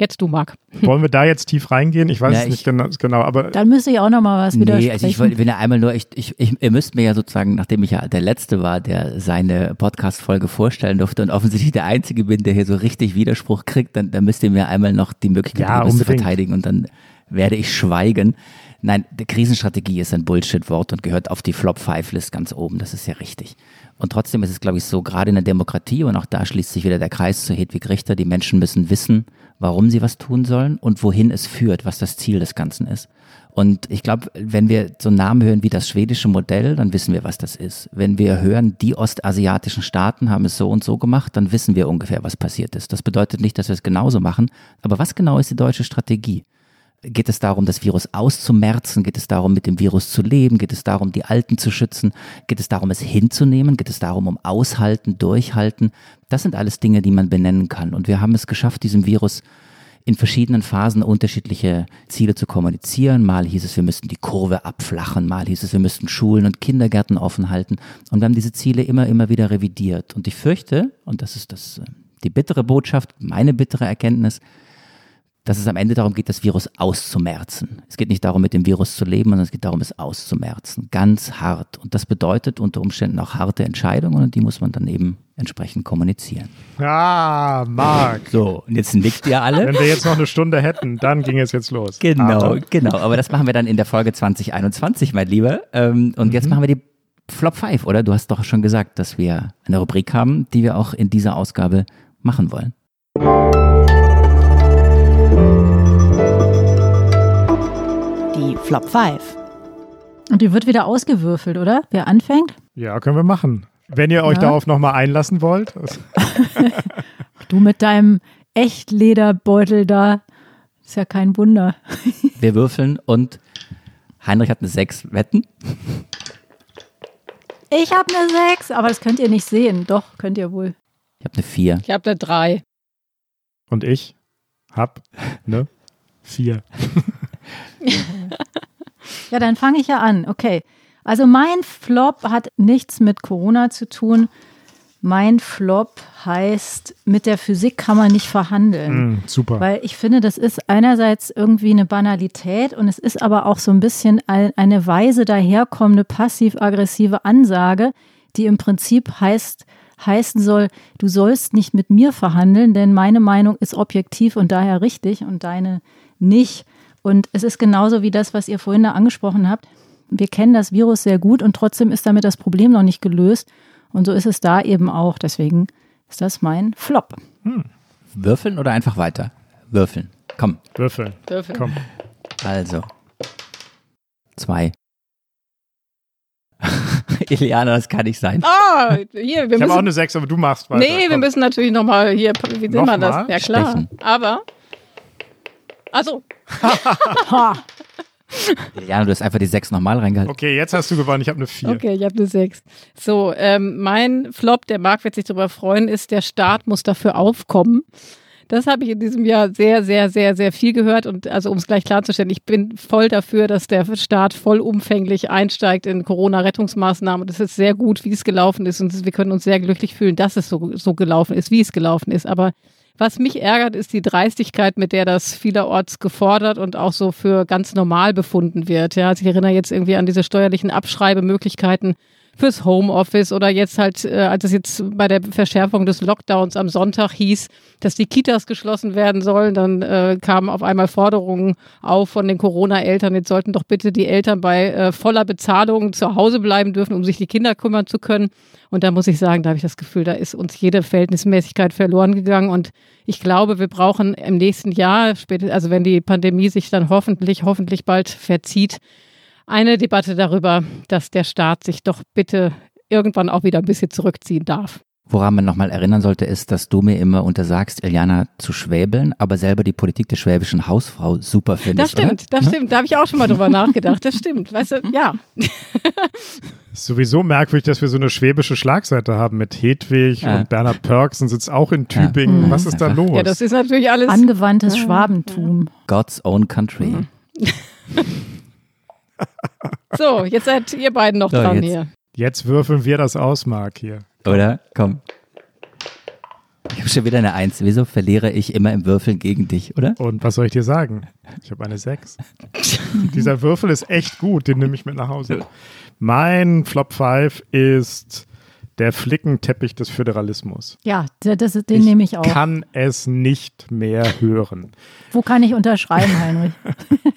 Jetzt du, Marc. Wollen wir da jetzt tief reingehen? Ich weiß ja, es nicht genau, genau, aber. Dann müsste ich auch noch mal was nee, widersprechen. Also ich wollte, wenn er einmal nur, ich, ich, ich, ihr müsst mir ja sozusagen, nachdem ich ja der Letzte war, der seine Podcast-Folge vorstellen durfte und offensichtlich der Einzige bin, der hier so richtig Widerspruch kriegt, dann, dann müsst ihr mir einmal noch die Möglichkeit ja, zu verteidigen und dann werde ich schweigen. Nein, die Krisenstrategie ist ein Bullshit-Wort und gehört auf die Flop-5-List ganz oben. Das ist ja richtig. Und trotzdem ist es, glaube ich, so, gerade in der Demokratie, und auch da schließt sich wieder der Kreis zu Hedwig Richter, die Menschen müssen wissen, warum sie was tun sollen und wohin es führt, was das Ziel des Ganzen ist. Und ich glaube, wenn wir so Namen hören wie das schwedische Modell, dann wissen wir, was das ist. Wenn wir hören, die ostasiatischen Staaten haben es so und so gemacht, dann wissen wir ungefähr, was passiert ist. Das bedeutet nicht, dass wir es genauso machen. Aber was genau ist die deutsche Strategie? Geht es darum, das Virus auszumerzen? Geht es darum, mit dem Virus zu leben? Geht es darum, die Alten zu schützen? Geht es darum, es hinzunehmen? Geht es darum, um aushalten, durchhalten? Das sind alles Dinge, die man benennen kann. Und wir haben es geschafft, diesem Virus in verschiedenen Phasen unterschiedliche Ziele zu kommunizieren. Mal hieß es, wir müssten die Kurve abflachen, mal hieß es, wir müssten Schulen und Kindergärten offen halten. Und wir haben diese Ziele immer, immer wieder revidiert. Und ich fürchte, und das ist das, äh, die bittere Botschaft, meine bittere Erkenntnis, dass es am Ende darum geht, das Virus auszumerzen. Es geht nicht darum, mit dem Virus zu leben, sondern es geht darum, es auszumerzen. Ganz hart. Und das bedeutet unter Umständen auch harte Entscheidungen und die muss man dann eben entsprechend kommunizieren. Ah, Marc. So, und jetzt nickt ihr alle. Wenn wir jetzt noch eine Stunde hätten, dann ging es jetzt los. Genau, Harte. genau. Aber das machen wir dann in der Folge 2021, mein Lieber. Ähm, und mhm. jetzt machen wir die Flop 5, oder? Du hast doch schon gesagt, dass wir eine Rubrik haben, die wir auch in dieser Ausgabe machen wollen. Flop 5. Und die wird wieder ausgewürfelt, oder? Wer anfängt? Ja, können wir machen. Wenn ihr euch ja. darauf nochmal einlassen wollt. du mit deinem Echtlederbeutel da. Ist ja kein Wunder. wir würfeln und Heinrich hat eine 6 Wetten. Ich habe eine 6, aber das könnt ihr nicht sehen. Doch, könnt ihr wohl. Ich habe eine 4. Ich habe eine 3. Und ich habe eine 4. ja, dann fange ich ja an. Okay. Also mein Flop hat nichts mit Corona zu tun. Mein Flop heißt, mit der Physik kann man nicht verhandeln. Mm, super. Weil ich finde, das ist einerseits irgendwie eine Banalität und es ist aber auch so ein bisschen eine weise daherkommende passiv-aggressive Ansage, die im Prinzip heißt, heißen soll, du sollst nicht mit mir verhandeln, denn meine Meinung ist objektiv und daher richtig und deine nicht. Und es ist genauso wie das, was ihr vorhin da angesprochen habt. Wir kennen das Virus sehr gut und trotzdem ist damit das Problem noch nicht gelöst. Und so ist es da eben auch. Deswegen ist das mein Flop. Hm. Würfeln oder einfach weiter? Würfeln. Komm. Würfeln. Würfeln. Komm. Also. Zwei. Iliana, das kann nicht sein. Ah, hier, wir Ich habe müssen. auch eine 6, aber du machst weiter. nee, wir Komm. müssen natürlich nochmal hier, wie nennt man das? Ja, klar. Stechen. Aber. Also, Iliana, du hast einfach die sechs nochmal reingehalten. Okay, jetzt hast du gewonnen. Ich habe eine 4. okay, ich habe eine 6. So, ähm, mein Flop, der Marc wird sich darüber freuen, ist, der Staat muss dafür aufkommen. Das habe ich in diesem Jahr sehr, sehr, sehr, sehr viel gehört. Und also, um es gleich klarzustellen, ich bin voll dafür, dass der Staat vollumfänglich einsteigt in Corona-Rettungsmaßnahmen. Und es ist sehr gut, wie es gelaufen ist. Und wir können uns sehr glücklich fühlen, dass es so, so gelaufen ist, wie es gelaufen ist. Aber was mich ärgert, ist die Dreistigkeit, mit der das vielerorts gefordert und auch so für ganz normal befunden wird. Ja, also ich erinnere jetzt irgendwie an diese steuerlichen Abschreibemöglichkeiten fürs Homeoffice oder jetzt halt, äh, als es jetzt bei der Verschärfung des Lockdowns am Sonntag hieß, dass die Kitas geschlossen werden sollen, dann äh, kamen auf einmal Forderungen auf von den Corona-Eltern, jetzt sollten doch bitte die Eltern bei äh, voller Bezahlung zu Hause bleiben dürfen, um sich die Kinder kümmern zu können. Und da muss ich sagen, da habe ich das Gefühl, da ist uns jede Verhältnismäßigkeit verloren gegangen. Und ich glaube, wir brauchen im nächsten Jahr, also wenn die Pandemie sich dann hoffentlich, hoffentlich bald verzieht, eine Debatte darüber, dass der Staat sich doch bitte irgendwann auch wieder ein bisschen zurückziehen darf. Woran man nochmal erinnern sollte, ist, dass du mir immer untersagst, Iliana zu schwäbeln, aber selber die Politik der schwäbischen Hausfrau super Das findest. stimmt, oder? das stimmt. Da habe ich auch schon mal drüber nachgedacht. Das stimmt. Weißt du, ja. Ist sowieso merkwürdig, dass wir so eine schwäbische Schlagseite haben mit Hedwig Ja. und Bernhard Pörksen sitzt auch in Tübingen. Mhm. Was ist da los? Ja, das ist natürlich alles. Angewandtes Schwabentum. God's own country. So, jetzt seid ihr beiden noch So, dran jetzt. hier. Jetzt würfeln wir das aus, Marc, hier. Oder? Komm. Ich habe schon wieder eine Eins. Wieso verliere ich immer im Würfeln gegen dich, oder? Und was soll ich dir sagen? Ich habe eine 6. Dieser Würfel ist echt gut, den nehme ich mit nach Hause. Mein Flop 5 ist der Flickenteppich des Föderalismus. Ja, das, den nehme ich auch. Kann es nicht mehr hören. Wo kann ich unterschreiben, Heinrich?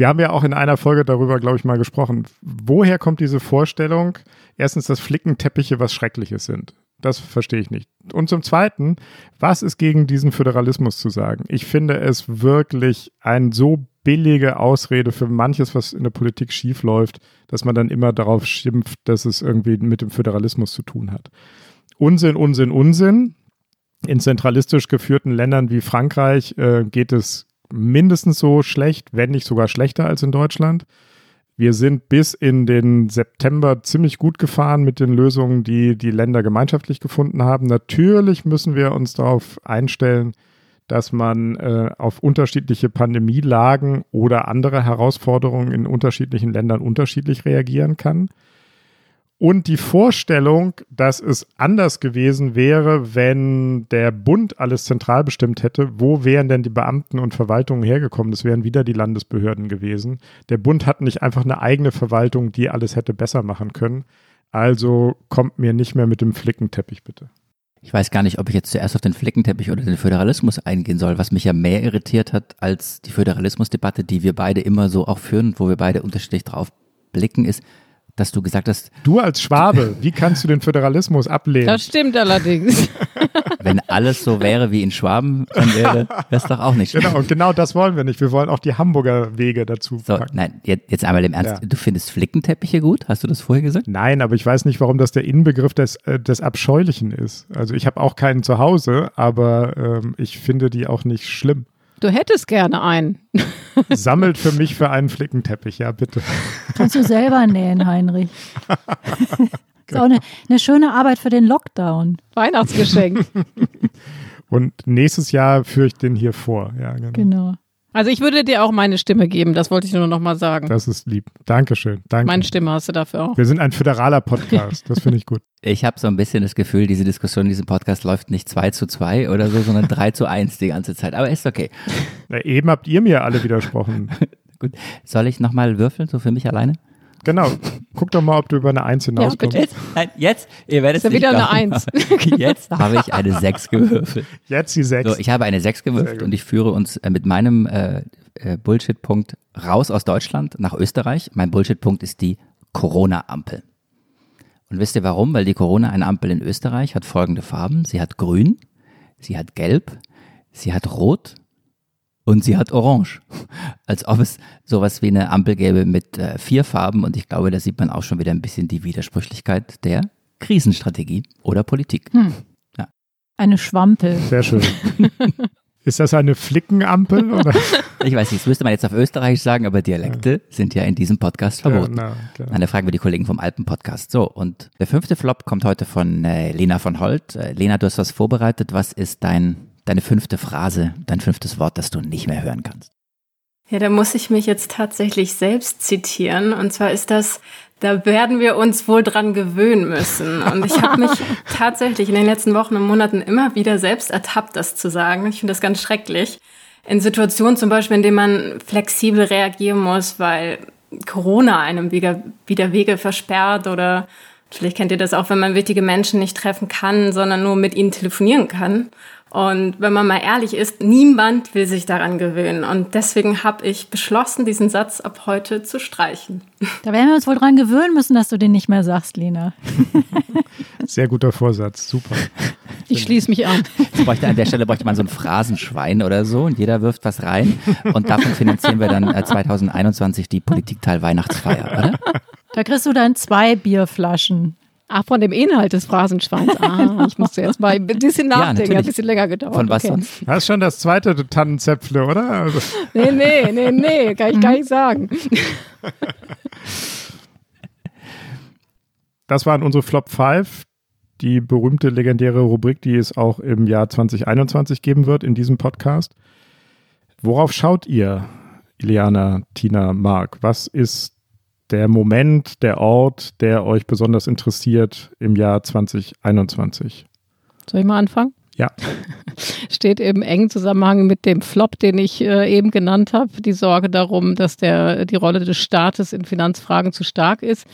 Wir haben ja auch in einer Folge darüber, glaube ich, mal gesprochen. Woher kommt diese Vorstellung, erstens, dass Flickenteppiche was Schreckliches sind? Das verstehe ich nicht. Und zum Zweiten, was ist gegen diesen Föderalismus zu sagen? Ich finde es wirklich eine so billige Ausrede für manches, was in der Politik schiefläuft, dass man dann immer darauf schimpft, dass es irgendwie mit dem Föderalismus zu tun hat. Unsinn, Unsinn, Unsinn. In zentralistisch geführten Ländern wie Frankreich äh, geht es mindestens so schlecht, wenn nicht sogar schlechter als in Deutschland. Wir sind bis in den September ziemlich gut gefahren mit den Lösungen, die die Länder gemeinschaftlich gefunden haben. Natürlich müssen wir uns darauf einstellen, dass man äh, auf unterschiedliche Pandemielagen oder andere Herausforderungen in unterschiedlichen Ländern unterschiedlich reagieren kann. Und die Vorstellung, dass es anders gewesen wäre, wenn der Bund alles zentral bestimmt hätte, wo wären denn die Beamten und Verwaltungen hergekommen? Das wären wieder die Landesbehörden gewesen. Der Bund hat nicht einfach eine eigene Verwaltung, die alles hätte besser machen können. Also kommt mir nicht mehr mit dem Flickenteppich, bitte. Ich weiß gar nicht, ob ich jetzt zuerst auf den Flickenteppich oder den Föderalismus eingehen soll. Was mich ja mehr irritiert hat als die Föderalismusdebatte, die wir beide immer so auch führen wo wir beide unterschiedlich drauf blicken, ist, dass du gesagt hast, Du als Schwabe, wie kannst du den Föderalismus ablehnen? Das stimmt allerdings. wenn alles so wäre wie in Schwaben, dann wäre das doch auch nicht schlimm. Genau, und genau das wollen wir nicht. Wir wollen auch die Hamburger Wege dazu So, packen. nein, jetzt, jetzt einmal im Ernst. Ja. Du findest Flickenteppiche gut? Hast du das vorher gesagt? Nein, aber ich weiß nicht, warum das der Inbegriff des, äh, des Abscheulichen ist. Also ich habe auch keinen zu Hause, aber ähm, ich finde die auch nicht schlimm. Du hättest gerne einen. Sammelt für mich für einen Flickenteppich, ja bitte. Kannst du selber nähen, Heinrich. ist auch eine, eine schöne Arbeit für den Lockdown. Weihnachtsgeschenk. Und nächstes Jahr führe ich den hier vor. Ja, genau. Genau. Also ich würde dir auch meine Stimme geben, das wollte ich nur noch mal sagen. Das ist lieb. Dankeschön. Danke. Meine Stimme hast du dafür auch. Wir sind ein föderaler Podcast. Das finde ich gut. Ich habe so ein bisschen das Gefühl, diese Diskussion in diesem Podcast läuft nicht 2 zu 2 oder so, sondern 3 zu 1 die ganze Zeit. Aber ist okay. Na, eben habt ihr mir alle widersprochen. Gut. Soll ich nochmal würfeln, so für mich alleine? Genau. Guck doch mal, ob du über eine Eins hinauskommst. Jetzt, nein, jetzt, ihr werdet ja es nicht wieder eine glauben, Eins. aber Jetzt habe ich eine 6 gewürfelt. Jetzt die Sechs. So, ich habe eine 6 Sehr gewürfelt und ich führe uns äh, mit meinem äh, äh, Bullshit-Punkt raus aus Deutschland nach Österreich. Mein Bullshit-Punkt ist die Corona-Ampel. Und wisst ihr warum? Weil die Corona, eine Ampel in Österreich, hat folgende Farben. Sie hat grün, sie hat gelb Sie hat rot und sie hat orange. Als ob es sowas wie eine Ampel gäbe mit äh, vier Farben und ich glaube, da sieht man auch schon wieder ein bisschen die Widersprüchlichkeit der Krisenstrategie oder Politik. Hm. Ja. Eine Schwampel. Sehr schön. Ist das eine Flickenampel? Oder? Ich weiß nicht, das müsste man jetzt auf Österreich sagen, aber Dialekte ja. sind ja in diesem Podcast verboten. Ja, na, Dann fragen wir die Kollegen vom Alpen-Podcast. So, und der fünfte Flop kommt heute von äh, Lena von Holt. Äh, Lena, du hast was vorbereitet. Was ist dein, deine fünfte Phrase, dein fünftes Wort, das du nicht mehr hören kannst? Ja, da muss ich mich jetzt tatsächlich selbst zitieren. Und zwar ist das, da werden wir uns wohl dran gewöhnen müssen. Und ich habe mich tatsächlich in den letzten Wochen und Monaten immer wieder selbst ertappt, das zu sagen. Ich finde das ganz schrecklich. In Situationen zum Beispiel, in denen man flexibel reagieren muss, weil Corona einem wieder, wieder Wege versperrt oder vielleicht kennt ihr das auch, wenn man wichtige Menschen nicht treffen kann, sondern nur mit ihnen telefonieren kann. Und wenn man mal ehrlich ist, niemand will sich daran gewöhnen. Und deswegen habe ich beschlossen, diesen Satz ab heute zu streichen. Da werden wir uns wohl dran gewöhnen müssen, dass du den nicht mehr sagst, Lena. Sehr guter Vorsatz, super. Ich schließe mich an. Bräuchte, an der Stelle bräuchte man so ein Phrasenschwein oder so und jeder wirft was rein. Und davon finanzieren wir dann 2021 äh, die Politikteil Weihnachtsfeier, oder? Da kriegst du dann zwei Bierflaschen. Ach, von dem Inhalt des Phrasenschweins. Ah, ich musste jetzt mal ein bisschen nachdenken, ja, ein bisschen länger gedauert. Von was okay. sonst? Das ist schon das zweite Tannenzäpfle, oder? Also. Nee, nee, nee, nee, kann ich gar nicht sagen. Das waren unsere Flop 5, die berühmte legendäre Rubrik, die es auch im Jahr 2021 geben wird in diesem Podcast. Worauf schaut ihr, Iliana, Tina, Mark? Was ist der Moment, der Ort, der euch besonders interessiert im Jahr 2021? Soll ich mal anfangen? Ja. Steht im engen Zusammenhang mit dem Flop, den ich äh, eben genannt habe, die Sorge darum, dass der, die Rolle des Staates in Finanzfragen zu stark ist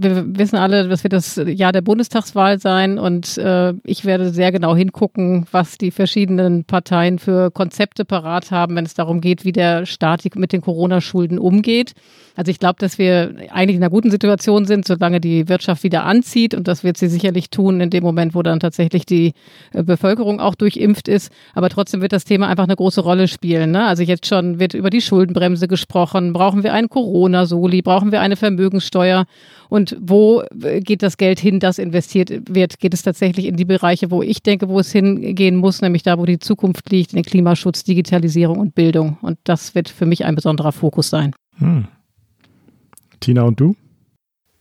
wir wissen alle, das wird das Jahr der Bundestagswahl sein und äh, ich werde sehr genau hingucken, was die verschiedenen Parteien für Konzepte parat haben, wenn es darum geht, wie der Staat mit den Corona-Schulden umgeht. Also ich glaube, dass wir eigentlich in einer guten Situation sind, solange die Wirtschaft wieder anzieht und das wird sie sicherlich tun in dem Moment, wo dann tatsächlich die äh, Bevölkerung auch durchimpft ist. Aber trotzdem wird das Thema einfach eine große Rolle spielen. Ne? Also jetzt schon wird über die Schuldenbremse gesprochen. Brauchen wir einen Corona-Soli? Brauchen wir eine Vermögenssteuer? Und wo geht das Geld hin, das investiert wird? Geht es tatsächlich in die Bereiche, wo ich denke, wo es hingehen muss, nämlich da, wo die Zukunft liegt, in den Klimaschutz, Digitalisierung und Bildung. Und das wird für mich ein besonderer Fokus sein. Hm. Tina und du?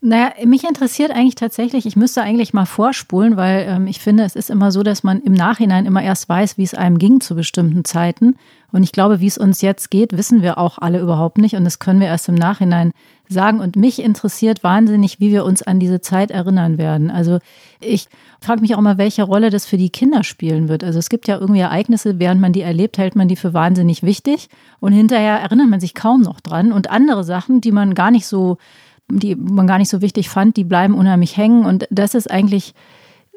Naja, mich interessiert eigentlich tatsächlich, ich müsste eigentlich mal vorspulen, weil ähm, ich finde, es ist immer so, dass man im Nachhinein immer erst weiß, wie es einem ging zu bestimmten Zeiten. Und ich glaube, wie es uns jetzt geht, wissen wir auch alle überhaupt nicht. Und das können wir erst im Nachhinein sagen. Und mich interessiert wahnsinnig, wie wir uns an diese Zeit erinnern werden. Also ich frage mich auch mal, welche Rolle das für die Kinder spielen wird. Also es gibt ja irgendwie Ereignisse, während man die erlebt, hält man die für wahnsinnig wichtig. Und hinterher erinnert man sich kaum noch dran. Und andere Sachen, die man gar nicht so, die man gar nicht so wichtig fand, die bleiben unheimlich hängen. Und das ist eigentlich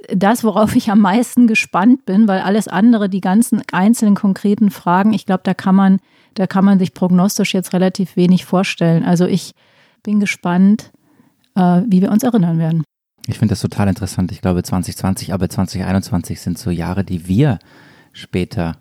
das, worauf ich am meisten gespannt bin, weil alles andere, die ganzen einzelnen konkreten Fragen, ich glaube, da kann man, da kann man sich prognostisch jetzt relativ wenig vorstellen. Also ich bin gespannt, äh, wie wir uns erinnern werden. Ich finde das total interessant. Ich glaube, 2020, aber 2021 sind so Jahre, die wir später,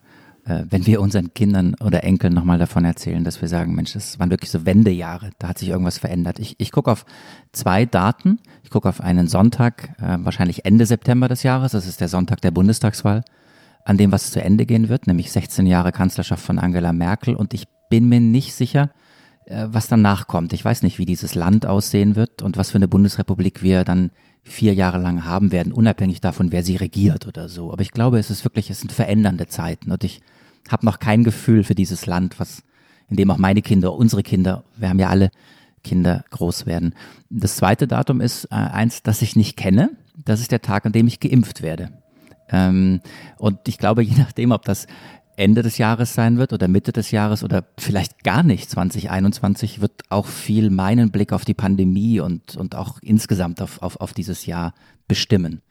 wenn wir unseren Kindern oder Enkeln nochmal davon erzählen, dass wir sagen, Mensch, das waren wirklich so Wendejahre, da hat sich irgendwas verändert. Ich, ich gucke auf zwei Daten. Ich gucke auf einen Sonntag, äh, wahrscheinlich Ende September des Jahres, das ist der Sonntag der Bundestagswahl, an dem was zu Ende gehen wird, nämlich 16 Jahre Kanzlerschaft von Angela Merkel. Und ich bin mir nicht sicher, äh, was danach kommt. Ich weiß nicht, wie dieses Land aussehen wird und was für eine Bundesrepublik wir dann vier Jahre lang haben werden, unabhängig davon, wer sie regiert oder so. Aber ich glaube, es ist wirklich, es sind verändernde Zeiten und ich habe noch kein Gefühl für dieses Land, was, in dem auch meine Kinder, unsere Kinder, wir haben ja alle Kinder groß werden. Das zweite Datum ist äh, eins, das ich nicht kenne. Das ist der Tag, an dem ich geimpft werde. Ähm, und ich glaube, je nachdem, ob das Ende des Jahres sein wird oder Mitte des Jahres oder vielleicht gar nicht 2021, wird auch viel meinen Blick auf die Pandemie und, und auch insgesamt auf, auf, auf dieses Jahr bestimmen.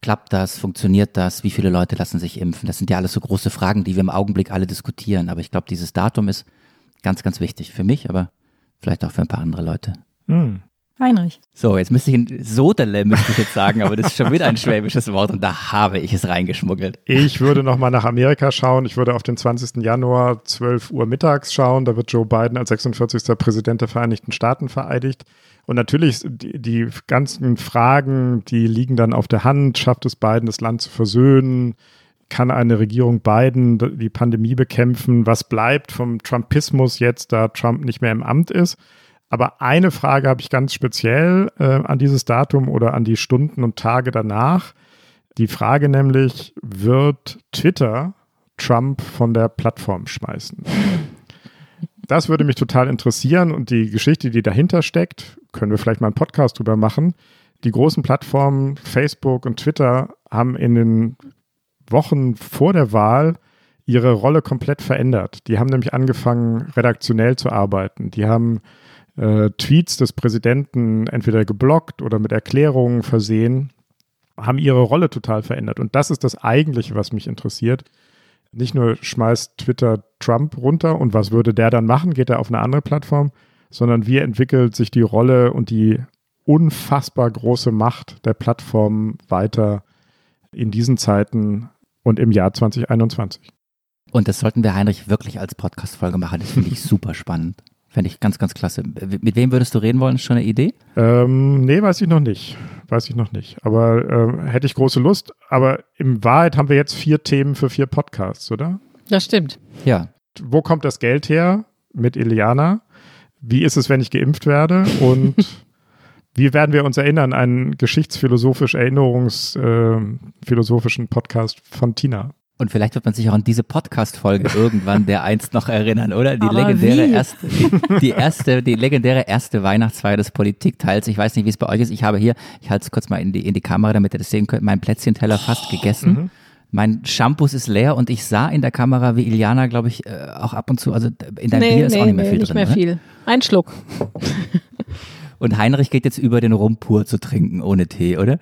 Klappt das? Funktioniert das? Wie viele Leute lassen sich impfen? Das sind ja alles so große Fragen, die wir im Augenblick alle diskutieren. Aber ich glaube, dieses Datum ist ganz, ganz wichtig für mich, aber vielleicht auch für ein paar andere Leute. Hm. Heinrich. So, jetzt müsste ich ein Sodele, müsste ich jetzt sagen, aber das ist schon wieder ein schwäbisches Wort und da habe ich es reingeschmuggelt. Ich würde nochmal nach Amerika schauen. Ich würde auf den 20. Januar 12 Uhr mittags schauen. Da wird Joe Biden als 46. Präsident der Vereinigten Staaten vereidigt. Und natürlich, die, die ganzen Fragen, die liegen dann auf der Hand. Schafft es Biden, das Land zu versöhnen? Kann eine Regierung Biden die Pandemie bekämpfen? Was bleibt vom Trumpismus jetzt, da Trump nicht mehr im Amt ist? Aber eine Frage habe ich ganz speziell äh, an dieses Datum oder an die Stunden und Tage danach. Die Frage nämlich, wird Twitter Trump von der Plattform schmeißen? Das würde mich total interessieren und die Geschichte, die dahinter steckt, können wir vielleicht mal einen Podcast drüber machen. Die großen Plattformen Facebook und Twitter haben in den Wochen vor der Wahl ihre Rolle komplett verändert. Die haben nämlich angefangen, redaktionell zu arbeiten. Die haben äh, Tweets des Präsidenten entweder geblockt oder mit Erklärungen versehen, haben ihre Rolle total verändert. Und das ist das Eigentliche, was mich interessiert. Nicht nur schmeißt Twitter Trump runter und was würde der dann machen? Geht er auf eine andere Plattform? Sondern wie entwickelt sich die Rolle und die unfassbar große Macht der Plattform weiter in diesen Zeiten und im Jahr 2021? Und das sollten wir, Heinrich, wirklich als Podcast-Folge machen. Das finde ich super spannend. Fände ich ganz, ganz klasse. Mit wem würdest du reden wollen? Ist schon eine Idee? Ähm, nee, weiß ich noch nicht. Weiß ich noch nicht. Aber ähm, hätte ich große Lust. Aber in Wahrheit haben wir jetzt vier Themen für vier Podcasts, oder? Das stimmt. Ja. Wo kommt das Geld her mit Iliana? Wie ist es, wenn ich geimpft werde? Und wie werden wir uns erinnern? Einen geschichtsphilosophisch erinnerungsphilosophischen äh, Podcast von Tina. Und vielleicht wird man sich auch an diese Podcast-Folge irgendwann der einst noch erinnern, oder? Die Aber legendäre wie? erste, die, erste, die legendäre erste Weihnachtsfeier des Politikteils. Ich weiß nicht, wie es bei euch ist. Ich habe hier, ich halte es kurz mal in die, in die Kamera, damit ihr das sehen könnt, mein Plätzchenteller fast gegessen. Mhm. Mein Shampoo ist leer und ich sah in der Kamera, wie Iliana, glaube ich, äh, auch ab und zu, also in deinem Bier ist auch nicht mehr viel nicht drin. mehr ne? viel. Ein Schluck. Und Heinrich geht jetzt über den Rum pur zu trinken, ohne Tee, oder?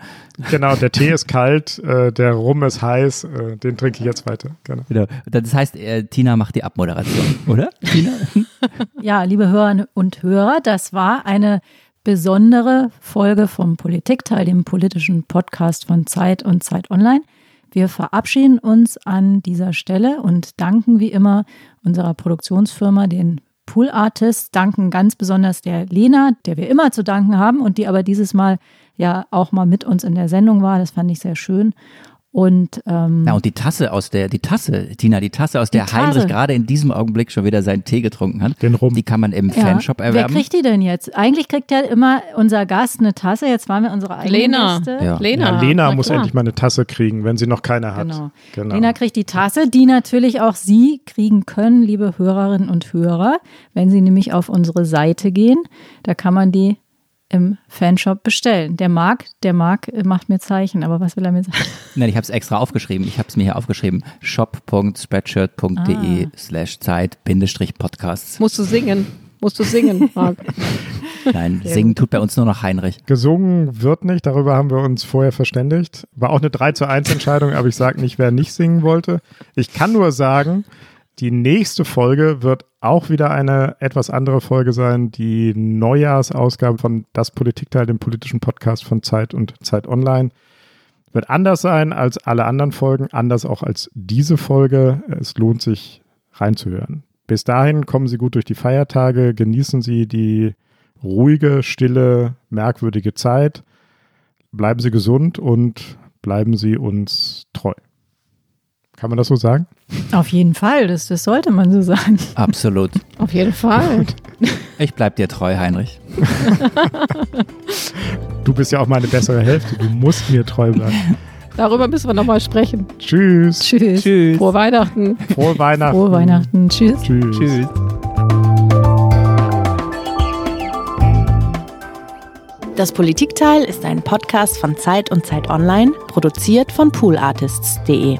Genau, der Tee ist kalt, äh, der Rum ist heiß, äh, den trinke ich jetzt weiter. Genau. Genau. Das heißt, äh, Tina macht die Abmoderation, oder? Tina? Ja, liebe Hörerinnen und Hörer, das war eine besondere Folge vom Politikteil, dem politischen Podcast von Zeit und Zeit Online. Wir verabschieden uns an dieser Stelle und danken wie immer unserer Produktionsfirma, den Pool Artists, danken ganz besonders der Lena, der wir immer zu danken haben und die aber dieses Mal ja auch mal mit uns in der Sendung war. Das fand ich sehr schön. Und ähm, Na, und die Tasse aus der, die Tasse, Tina, die Tasse, aus der Tasse. Heinrich gerade in diesem Augenblick schon wieder seinen Tee getrunken hat. Den Rum. Die kann man im Ja. Fanshop erwerben. Wer kriegt die denn jetzt? Eigentlich kriegt ja immer unser Gast eine Tasse. Jetzt waren wir unsere eigene Lena. Gäste. Ja. Lena. Ja, Lena na muss endlich mal eine Tasse kriegen, wenn sie noch keine hat. Genau. Genau. Lena kriegt die Tasse, die natürlich auch Sie kriegen können, liebe Hörerinnen und Hörer, wenn Sie nämlich auf unsere Seite gehen. Da kann man die im Fanshop bestellen. Der Marc, der Marc macht mir Zeichen, aber was will er mir sagen? Nein, ich habe es extra aufgeschrieben. Ich habe es mir hier aufgeschrieben. shop.spreadshirt.de Ah. slash Zeit Bindestrich Podcasts. Musst du singen. Musst du singen, Marc. Nein, singen tut bei uns nur noch Heinrich. Gesungen wird nicht, darüber haben wir uns vorher verständigt. War auch eine 3 zu 1 Entscheidung, aber ich sage nicht, wer nicht singen wollte. Ich kann nur sagen, die nächste Folge wird auch wieder eine etwas andere Folge sein. Die Neujahrsausgabe von Das Politikteil, dem politischen Podcast von Zeit und Zeit Online. Wird anders sein als alle anderen Folgen, anders auch als diese Folge. Es lohnt sich reinzuhören. Bis dahin kommen Sie gut durch die Feiertage, genießen Sie die ruhige, stille, merkwürdige Zeit. Bleiben Sie gesund und bleiben Sie uns treu. Kann man das so sagen? Auf jeden Fall, das, das sollte man so sagen. Absolut. Auf jeden Fall. Ich bleib dir treu, Heinrich. Du bist ja auch meine bessere Hälfte. Du musst mir treu bleiben. Darüber müssen wir nochmal sprechen. Tschüss. Tschüss. Tschüss. Frohe Weihnachten. Frohe Weihnachten. Frohe Weihnachten. Tschüss. Tschüss. Tschüss. Das Politikteil ist ein Podcast von Zeit und Zeit Online, produziert von poolartists.de.